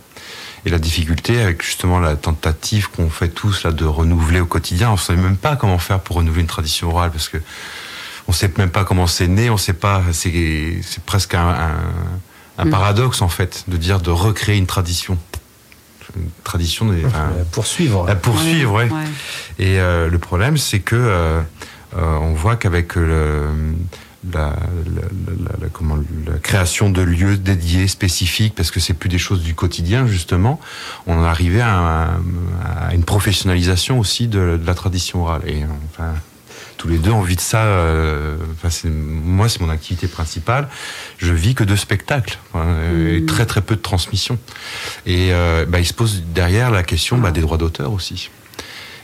S5: Et la difficulté avec justement la tentative qu'on fait tous là de renouveler au quotidien, on ne sait même pas comment faire pour renouveler une tradition orale parce que on sait même pas comment c'est né, on sait pas, c'est presque un, un, mm. paradoxe en fait de dire de recréer une tradition. Une tradition
S4: des, poursuivre.
S5: La poursuivre, ouais. Et euh, le problème, c'est que euh, euh, on voit qu'avec le la, la, comment, la, création de lieux dédiés, spécifiques, parce que c'est plus des choses du quotidien, justement, on est arrivé à, à une professionnalisation aussi de, de, la tradition orale. Et enfin, tous les deux, on vit de ça. Euh, enfin, moi, c'est mon activité principale. Je vis que de spectacles, et mmh. très très peu de transmission. Et euh, bah, il se pose derrière la question bah, des droits d'auteur aussi.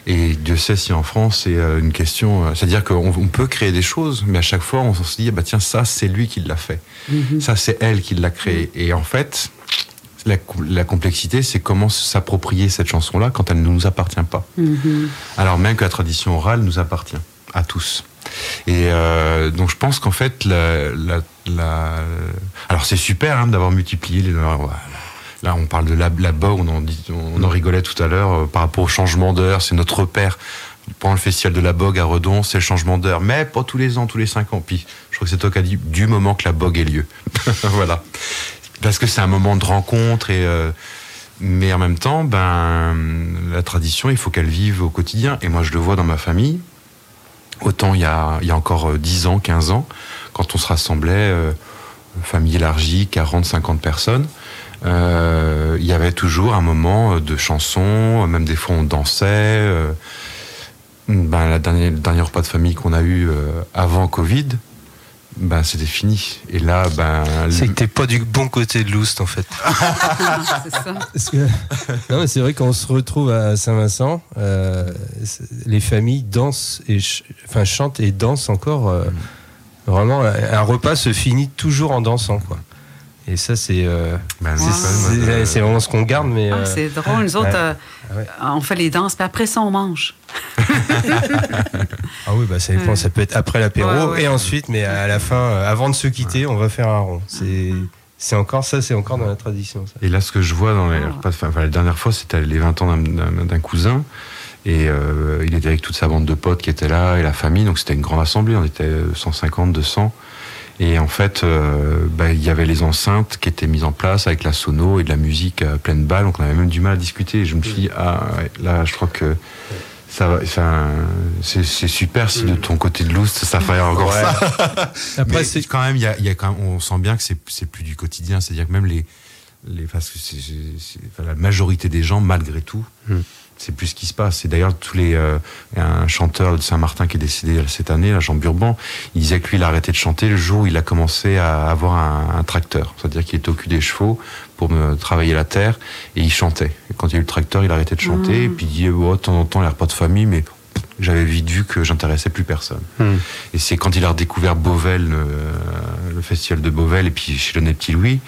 S5: Et Dieu sait si en France c'est euh, une question, c'est-à-dire qu'on peut créer des choses, mais à chaque fois on se dit, bah tiens, ça c'est lui qui l'a fait, mhm. ça c'est elle qui l'a créé. Et en fait, la, complexité, c'est comment s'approprier cette chanson-là quand elle ne nous appartient pas. Alors même que la tradition orale nous appartient à tous. Et euh, donc je pense qu'en fait, la, alors c'est super hein, d'avoir multiplié les. Là, on parle de la, la bogue, on en, on en rigolait tout à l'heure euh, par rapport au changement d'heure. C'est notre repère. Pendant le festival de la bogue à Redon, c'est le changement d'heure. Mais pas tous les ans, tous les cinq ans. Puis, je crois que c'est toi qui as dit du moment que la bogue ait lieu. voilà. Parce que c'est un moment de rencontre et. Euh, mais en même temps, ben, la tradition, il faut qu'elle vive au quotidien. Et moi, je le vois dans ma famille. Autant il y a, encore 10 euh, ans, 15 ans, quand on se rassemblait, famille élargie, 40, 50 personnes, euh, il y avait toujours un moment de chanson, même des fois on dansait. Euh, ben, la dernière, le dernier repas de famille qu'on a eu euh, avant Covid, ben c'était fini. Et là, ben.
S4: C'est que t'es pas du bon côté de l'Oust en fait. c'est ça. non, mais c'est vrai qu'on se retrouve à Saint-Vincent, les familles dansent et enfin chantent et dansent encore. Mm. Vraiment, un repas se finit toujours en dansant, quoi. Et ça, c'est euh, ben, c'est vraiment ce qu'on garde. Mais,
S3: ah, euh, c'est drôle. Nous autres, euh, on fait les danses, puis après ça, on mange.
S4: ah oui, bah, ça dépend. Ça peut être après l'apéro et ensuite, mais à la fin, avant de se quitter, on va faire un rond. C'est. C'est encore ça, c'est encore dans la tradition.
S5: Et là, ce que je vois dans les ah. enfin, la dernière fois, c'était les 20 ans d'un cousin. Et il était avec toute sa bande de potes qui étaient là et la famille. Donc c'était une grande assemblée. On était 150, 200. Et en fait, euh, bah, il y avait les enceintes qui étaient mises en place avec la sono et de la musique à pleine balle. Donc on avait même du mal à discuter. Et je me suis dit, ah, là, je crois que ça c'est super si de ton côté de l'Oust, ça ferait encore ça. Après, c'est quand même, il y a, y a quand même, on sent bien que c'est plus du quotidien. C'est-à-dire que même les, les parce que c'est la majorité des gens, malgré tout, hmm c'est plus ce qui se passe. Et d'ailleurs, tous les, euh, un chanteur de Saint-Martin qui est décédé cette année, Jean Burban, il disait que lui, il a arrêté de chanter le jour où il a commencé à avoir un, tracteur. C'est-à-dire qu'il était au cul des chevaux pour me travailler la terre et il chantait. Et quand il y a eu le tracteur, il a arrêté de chanter. Et puis il dit, oh, de temps en temps, il a pas de famille, mais j'avais vite vu que j'intéressais plus personne. Hmm. Et c'est quand il a redécouvert Beauvel, euh, le festival de Beauvel, et puis chez le Petit Louis,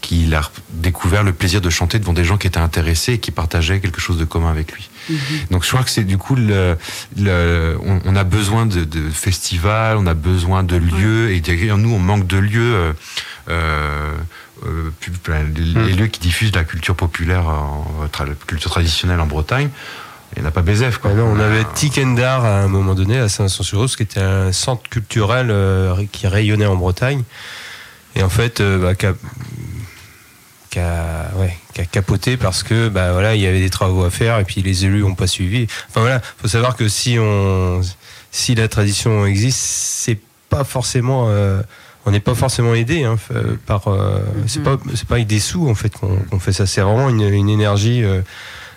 S5: qu'il a découvert le plaisir de chanter devant des gens qui étaient intéressés et qui partageaient quelque chose de commun avec lui. Hmm. Donc je crois que c'est du coup, le, le, on, a besoin de, de, festivals, on a besoin de lieux, et nous on manque de lieux. Euh, euh, euh les, hmm. lieux qui diffusent la culture populaire, en, la culture traditionnelle en Bretagne, il n'y en a pas Bézef. Quoi.
S4: on avait Tikendar à un moment donné à Saint-Vincent-sur-Rose, qui était un centre culturel euh, qui rayonnait en Bretagne. Et en fait, euh, bah, qui, a, ouais, capoté parce que bah, voilà, il y avait des travaux à faire et puis les élus n'ont pas suivi. Enfin voilà, faut savoir que si, on, si la tradition existe, c'est pas forcément. Euh, on n'est pas forcément aidé hein, par. C'est mhm. pas c'est pas avec des sous en fait qu'on fait ça. C'est vraiment une, une énergie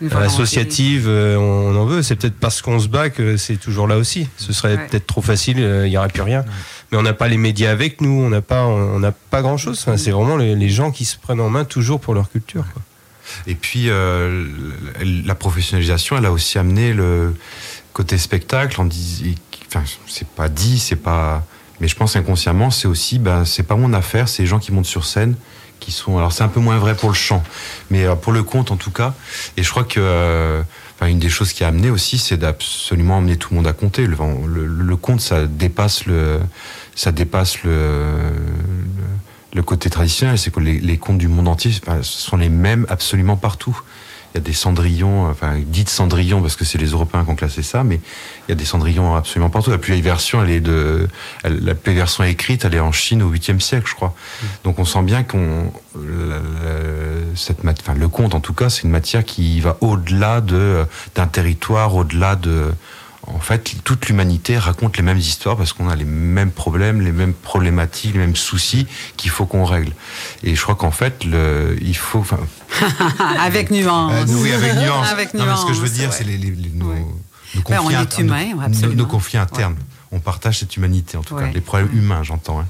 S4: associative, euh, on en veut. C'est peut-être parce qu'on se bat que c'est toujours là aussi. Ce serait peut-être trop facile, euh, il n'y aurait plus rien. Mais on n'a pas les médias avec nous, on n'a pas, on n'a pas grand-chose. c'est vraiment les, gens qui se prennent en main toujours pour leur culture.
S5: Et puis euh, la professionnalisation, elle a aussi amené le côté spectacle. On dit, enfin, c'est pas dit, c'est pas, mais je pense inconsciemment, c'est aussi, ben, c'est pas mon affaire. C'est les gens qui montent sur scène qui sont. Alors c'est un peu moins vrai pour le chant, mais euh, pour le conte en tout cas. Et je crois que euh, une des choses qui a amené aussi, c'est d'absolument emmener tout le monde à compter. Le, le, conte, ça dépasse le, ça dépasse le, le côté traditionnel, c'est que les, les, contes du monde entier sont les mêmes absolument partout. Il y a des cendrillons, enfin dites cendrillons parce que c'est les Européens qui ont classé ça, mais il y a des cendrillons absolument partout. La plus vieille version, elle est de, la plus vieille version écrite, elle est en Chine au 8e siècle, je crois. Mm. Donc on sent bien qu'on, cette, enfin le conte en tout cas, c'est une matière qui va au-delà de d'un territoire, au-delà de en fait, toute l'humanité raconte les mêmes histoires parce qu'on a les mêmes problèmes, les mêmes problématiques, les mêmes soucis qu'il faut qu'on règle. Et je crois qu'en fait, le, il faut.
S3: avec nuance.
S5: Euh, oui, avec nuance. avec nuance. Non, mais ce que je veux dire, c'est les, les, nos, nos, conflits,
S3: on est humain, nos,
S5: nos, conflits internes. On partage cette humanité, en tout cas, les problèmes humains, j'entends. Hein.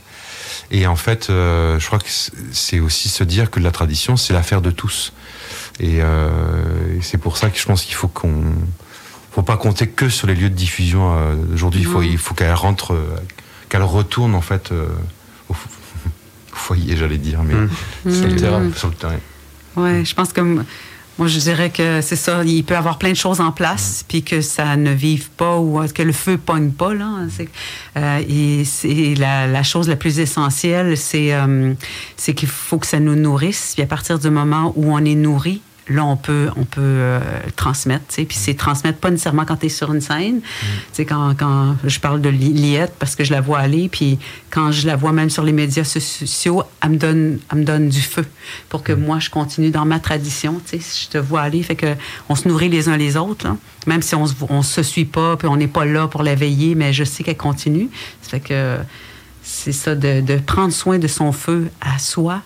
S5: Et en fait, euh, je crois que c'est aussi se dire que la tradition, c'est l'affaire de tous. Et, euh, et c'est pour ça que je pense qu'il faut qu'on faut pas compter que sur les lieux de diffusion euh, aujourd'hui. Il faut, il faut qu'elle rentre, euh, qu'elle retourne en fait euh, au, foyer, j'allais dire, mais mmh. sur, le terrain, mmh. sur le terrain.
S3: Ouais, je pense que moi je dirais que c'est ça. Il peut y avoir plein de choses en place, puis que ça ne vive pas ou que le feu pogne pas là. et c'est la, la, chose la plus essentielle, c'est c'est qu'il faut que ça nous nourrisse. Puis à partir du moment où on est nourri, là, on peut, on peut euh, transmettre. Puis c'est transmettre pas nécessairement quand tu es sur une scène. Mm. Quand, quand je parle de Liette, parce que je la vois aller, puis quand je la vois même sur les médias sociaux, elle me donne, elle me donne du feu pour que mm. moi, je continue dans ma tradition. Si je te vois aller, fait que on se nourrit les uns les autres. Même si on se, on se suit pas, puis on n'est pas là pour la veiller, mais je sais qu'elle continue. Ça fait que c'est ça, de, de, prendre soin de son feu à soi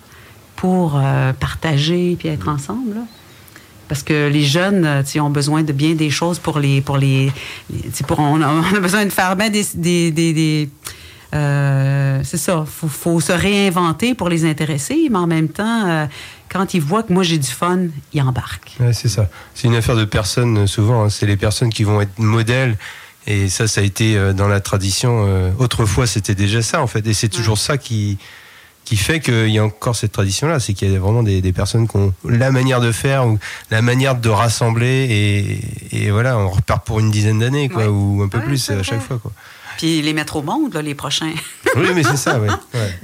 S3: pour euh, partager puis être ensemble. Là. Parce que les jeunes, euh, ont besoin de bien des choses pour les, pour les, pour on, a, besoin de faire bien des, des, des, euh, c'est ça. Faut, faut se réinventer pour les intéresser, mais en même temps, euh, quand ils voient que moi j'ai du fun, ils embarquent.
S4: Ouais, c'est ça. C'est une affaire de personnes souvent. Hein. C'est les personnes qui vont être modèles. Et ça, ça a été dans la tradition. autrefois, c'était déjà ça en fait. Et c'est toujours ça qui qui fait qu'il y a encore cette tradition-là, c'est qu'il y a vraiment des, des, personnes qui ont la manière de faire ou la manière de rassembler et, et voilà, on repart pour une dizaine d'années, quoi, ou un peu plus à chaque fois, quoi.
S3: Puis les mettre au monde, là, les prochains.
S4: oui, mais c'est ça, ouais. ouais.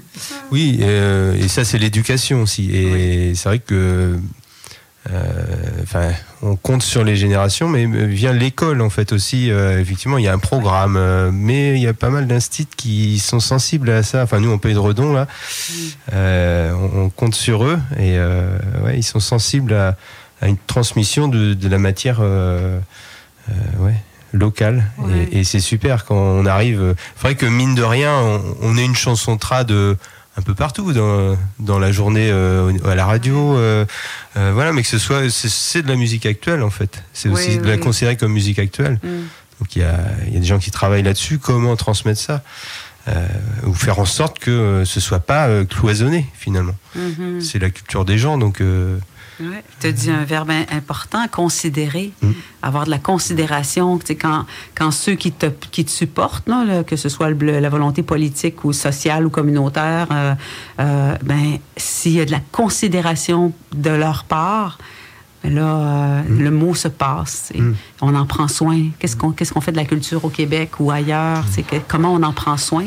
S4: Oui, euh, et ça, c'est l'éducation aussi. Et c'est vrai que enfin, on compte sur les générations, mais vient l'école en fait aussi. Euh, effectivement, il y a un programme, euh, mais il y a pas mal d'instits qui sont sensibles à ça. Enfin, nous, on paye de redon là. On, compte sur eux et ouais, ils sont sensibles à, une transmission de, la matière. ouais locale et, c'est super quand on arrive. Il faudrait que mine de rien, on, on ait une chanson tra de un peu partout dans, dans la journée euh, à la radio euh, euh, voilà mais que ce soit c'est de la musique actuelle en fait. C'est aussi de la considérer comme musique actuelle. Mm. donc il y a, y a des gens qui travaillent là-dessus. Comment transmettre ça ou faire en sorte que ce soit pas cloisonné finalement. Mm-hmm. c'est la culture des gens donc
S3: Ouais. Tu as dit un verbe important, considérer, mm. avoir de la considération. Quand, quand ceux qui te, qui te supportent, là, que ce soit le, la volonté politique ou sociale ou communautaire, euh, euh, ben, s'il y a de la considération de leur part, ben là, euh, mm. le mot se passe. Mm. On en prend soin. Qu'est-ce qu'on qu'est-ce qu'on fait de la culture au Québec ou ailleurs? Que, comment on en prend soin?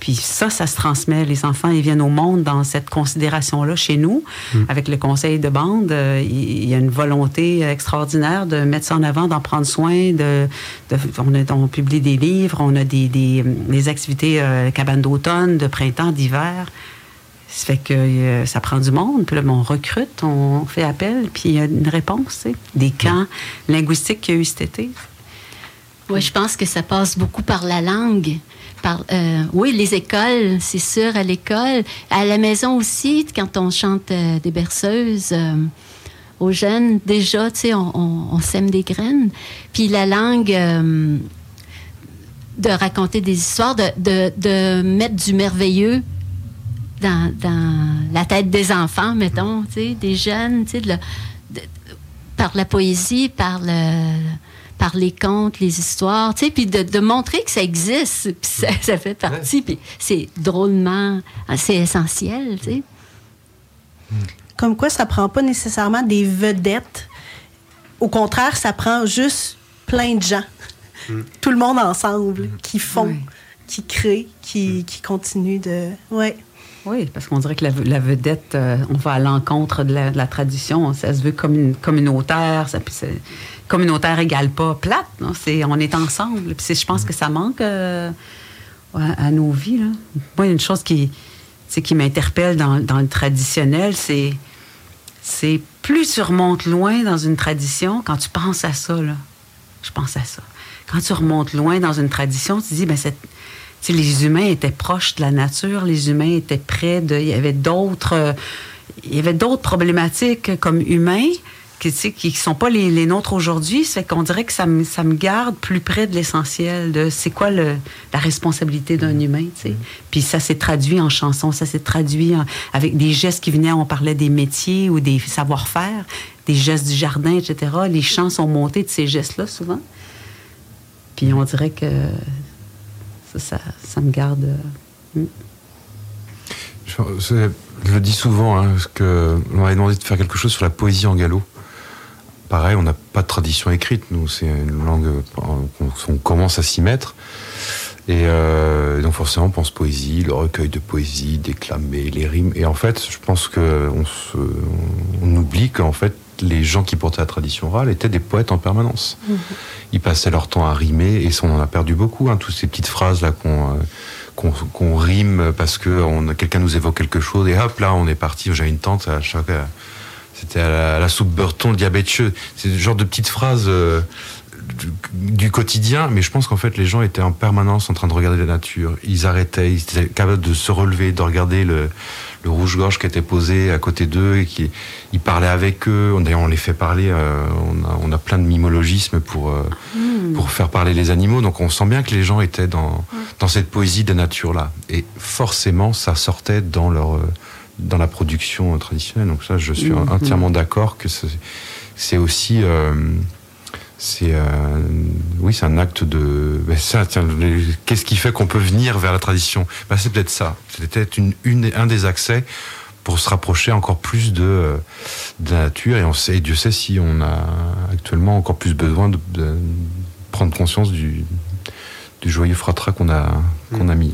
S3: Puis ça, ça se transmet. Les enfants, ils viennent au monde dans cette considération-là chez nous. Hmm. Avec le conseil de bande, euh, il y a une volonté extraordinaire de mettre ça en avant, d'en prendre soin. De, on, a, on, publie des livres, on a des, des, activités euh, cabanes d'automne, de printemps, d'hiver. Ça fait que euh, ça prend du monde. Puis là, on recrute, on fait appel, puis il y a une réponse. Des camps linguistiques qu'il y a eu cet été.
S2: Oui, je pense que ça passe beaucoup par la langue. Euh, oui, les écoles, c'est sûr, à l'école. À la maison aussi, quand on chante euh, des berceuses euh, aux jeunes, déjà, tu sais, on, sème des graines. Puis la langue, de raconter des histoires, de, mettre du merveilleux dans, la tête des enfants, mettons, tu sais, des jeunes, tu sais, par la poésie, par le par les contes, les histoires, tu sais, puis de, montrer que ça existe, puis ça, fait partie, puis c'est drôlement, c'est essentiel, tu sais.
S1: Comme quoi, ça prend pas nécessairement des vedettes. Au contraire, ça prend juste plein de gens, mm. tout le monde ensemble, qui font, qui créent, qui, qui continuent de, ouais.
S3: Oui, parce qu'on dirait que la, la vedette, euh, on va à l'encontre de la, de la tradition. Ça se veut comme une communautaire. Ça, puis c'est- communautaire égale pas plate. C'est, on est ensemble. Puis je pense que ça manque euh, à, nos vies. Là. Moi, une chose qui, qui m'interpelle dans, le traditionnel, c'est, plus tu remontes loin dans une tradition, quand tu penses à ça, je pense à ça. Quand tu remontes loin dans une tradition, tu dis, ben, les humains étaient proches de la nature, les humains étaient près de. Il y avait d'autres. euh, il y avait d'autres problématiques comme humains qui ne qui sont pas les, les nôtres aujourd'hui. C'est qu'on dirait que ça me, ça me garde plus près de l'essentiel, de c'est quoi le, la responsabilité d'un humain. tu sais. Puis ça s'est traduit en chansons, ça s'est traduit en- avec des gestes qui venaient, on parlait des métiers ou des savoir-faire, des gestes du jardin, etc. Les chants sont montés de ces gestes-là souvent. Puis on dirait que ça, ça, ça me garde. euh,
S5: Je, c'est- je le dis souvent, hein, parce que on m'avait demandé de faire quelque chose sur la poésie en gallo. Pareil, on n'a pas de tradition écrite, nous, c'est une langue on commence à s'y mettre. Et euh, donc forcément, on pense poésie, le recueil de poésie, déclamer, les rimes. Et en fait, je pense qu'on se, on oublie qu'en fait, les gens qui portaient la tradition orale étaient des poètes en permanence. Ils passaient leur temps à rimer, et on en a perdu beaucoup, hein, toutes ces petites phrases là qu'on... euh, qu'on rime parce que quelqu'un nous évoque quelque chose et hop là on est parti j'avais une tante à chaque c'était à la, à la soupe Burton le c'est le genre de petites phrases euh, du, du quotidien mais je pense qu'en fait les gens étaient en permanence en train de regarder la nature. Ils arrêtaient ils étaient capables de se relever de regarder le, le rouge-gorge qui était posé à côté d'eux et qui ils parlaient avec eux. D'ailleurs on les fait parler euh, on, a, on a plein de mimologismes pour euh, pour faire parler les animaux. Donc on sent bien que les gens étaient dans, dans cette poésie de nature là. Et forcément, ça sortait dans leur dans la production euh, traditionnelle. Donc ça, je suis
S3: Mhm.
S5: entièrement d'accord que c'est- c'est aussi euh, c'est euh, oui, c'est un acte de ben ça. Qu'est-ce qui fait qu'on peut venir vers la tradition? Ben, c'est peut-être ça. C'était une, une un des accès pour se rapprocher encore plus de, de la nature et on sait, et Dieu sait si on a actuellement encore plus besoin de, de prendre conscience du, du joyeux fratras qu'on a, qu'on a mis.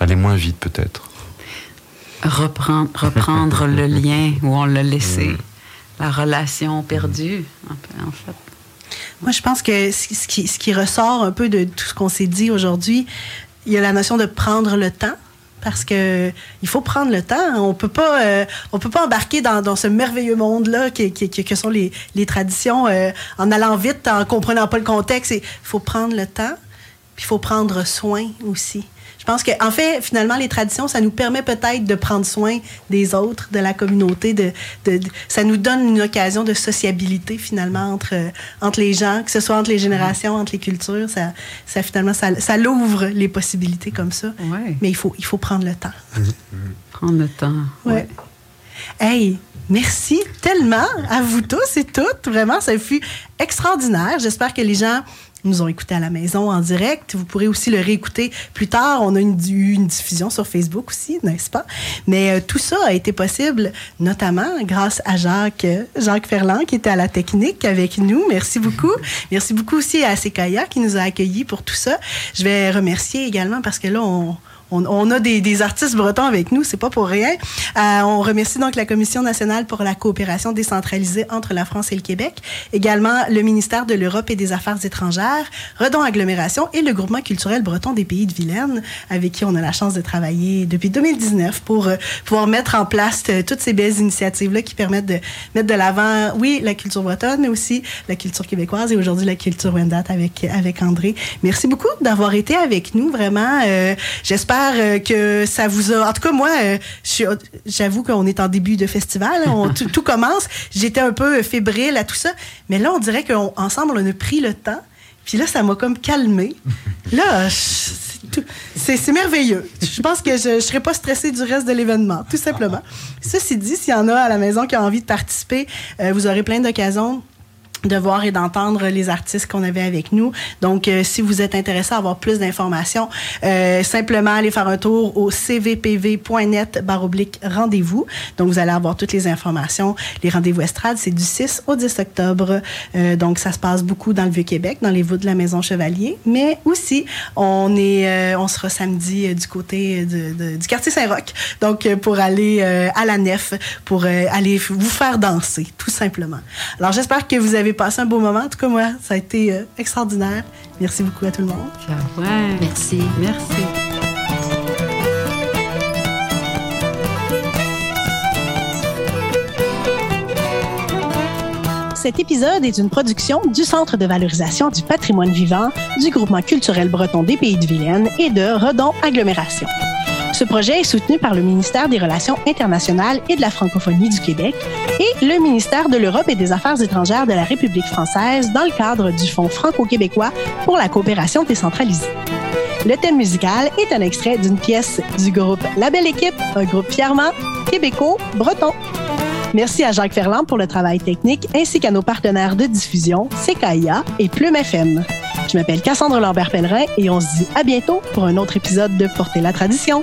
S5: Aller moins vite peut-être.
S3: reprendre, reprendre le lien où on l'a laissé, la relation perdue, un peu, en fait.
S1: Moi, je pense que ce qui, ce qui ressort un peu de tout ce qu'on s'est dit aujourd'hui, il y a la notion de prendre le temps. Parce que il faut prendre le temps. On peut pas, euh, on peut pas embarquer dans, dans ce merveilleux monde-là qui, qui- qui- que sont les, les traditions euh, en allant vite, en comprenant pas le contexte. Il faut prendre le temps, puis il faut prendre soin aussi. Je pense que, en fait, finalement, les traditions, ça nous permet peut-être de prendre soin des autres, de la communauté. De, de- de- ça nous donne une occasion de sociabilité, finalement, entre, euh, entre les gens, que ce soit entre les générations, entre les cultures. Ça, ça finalement, ça, ça l'ouvre les possibilités comme ça.
S3: Ouais.
S1: Mais il faut, il faut prendre le temps.
S3: Prendre le temps.
S1: Ouais. Hey, merci tellement à vous tous et toutes. Vraiment, ça fut extraordinaire. J'espère que les gens nous ont écoutés à la maison en direct. Vous pourrez aussi le réécouter plus tard. On a eu une diffusion sur Facebook aussi, n'est-ce pas? Mais euh, tout ça a été possible notamment grâce à Jacques, Jacques Ferland qui était à la technique avec nous. Merci beaucoup. Merci beaucoup aussi à Sekaya qui nous a accueillis pour tout ça. Je vais remercier également parce que là, on, on, a des, artistes bretons avec nous, c'est pas pour rien. Euh, on remercie donc la Commission nationale pour la coopération décentralisée entre la France et le Québec, également le ministère de l'Europe et des Affaires étrangères, Redon Agglomération et le groupement culturel breton des pays de Vilaine, avec qui on a la chance de travailler depuis 2019 pour euh, pouvoir mettre en place euh, toutes ces belles initiatives-là qui permettent de mettre de l'avant, oui, la culture bretonne, mais aussi la culture québécoise et aujourd'hui la culture Wendat avec, avec André. Merci beaucoup d'avoir été avec nous, vraiment. J'espère euh, que ça vous a... En tout cas, moi, euh, j'avoue qu'on est en début de festival, hein, on- tout, commence. J'étais un peu fébrile à tout ça, mais là, on dirait qu'ensemble, on a pris le temps. Puis là, ça m'a comme calmé. Là, c'est merveilleux. Je pense que je ne serai pas stressée du reste de l'événement, tout simplement. Ceci dit, s'il y en a à la maison qui ont envie de participer, euh, vous aurez plein d'occasions de voir et d'entendre les artistes qu'on avait avec nous. Donc, euh, si vous êtes intéressé à avoir plus d'informations, euh, simplement allez faire un tour au cvpv.net baroblique rendez-vous. Donc, vous allez avoir toutes les informations. Les rendez-vous estrades, c'est du 6 au 10 octobre. Euh, donc, ça se passe beaucoup dans le Vieux-Québec, dans les voûtes de la Maison Chevalier. Mais aussi, on est, on sera samedi du côté du quartier Saint-Roch. Donc, pour aller à la nef, pour aller vous faire danser, tout simplement. Alors, j'espère que vous avez passé un beau moment. En tout cas, moi, ça a été euh, extraordinaire. Merci beaucoup à tout le monde.
S3: Ouais.
S2: Merci.
S3: Merci.
S1: Cet épisode est une production du Centre de valorisation du patrimoine vivant, du groupement culturel breton des Pays de Vilaine et de Redon Agglomération. Ce projet est soutenu par le ministère des Relations internationales et de la francophonie du Québec et le ministère de l'Europe et des Affaires étrangères de la République française dans le cadre du Fonds franco-québécois pour la coopération décentralisée. Le thème musical est un extrait d'une pièce du groupe La Belle Équipe, un groupe fièrement québéco-breton. Merci à Jacques Ferland pour le travail technique ainsi qu'à nos partenaires de diffusion, CKIA et Plume FM. Je m'appelle Cassandre Lambert-Pellerin et on se dit à bientôt pour un autre épisode de Porter la tradition.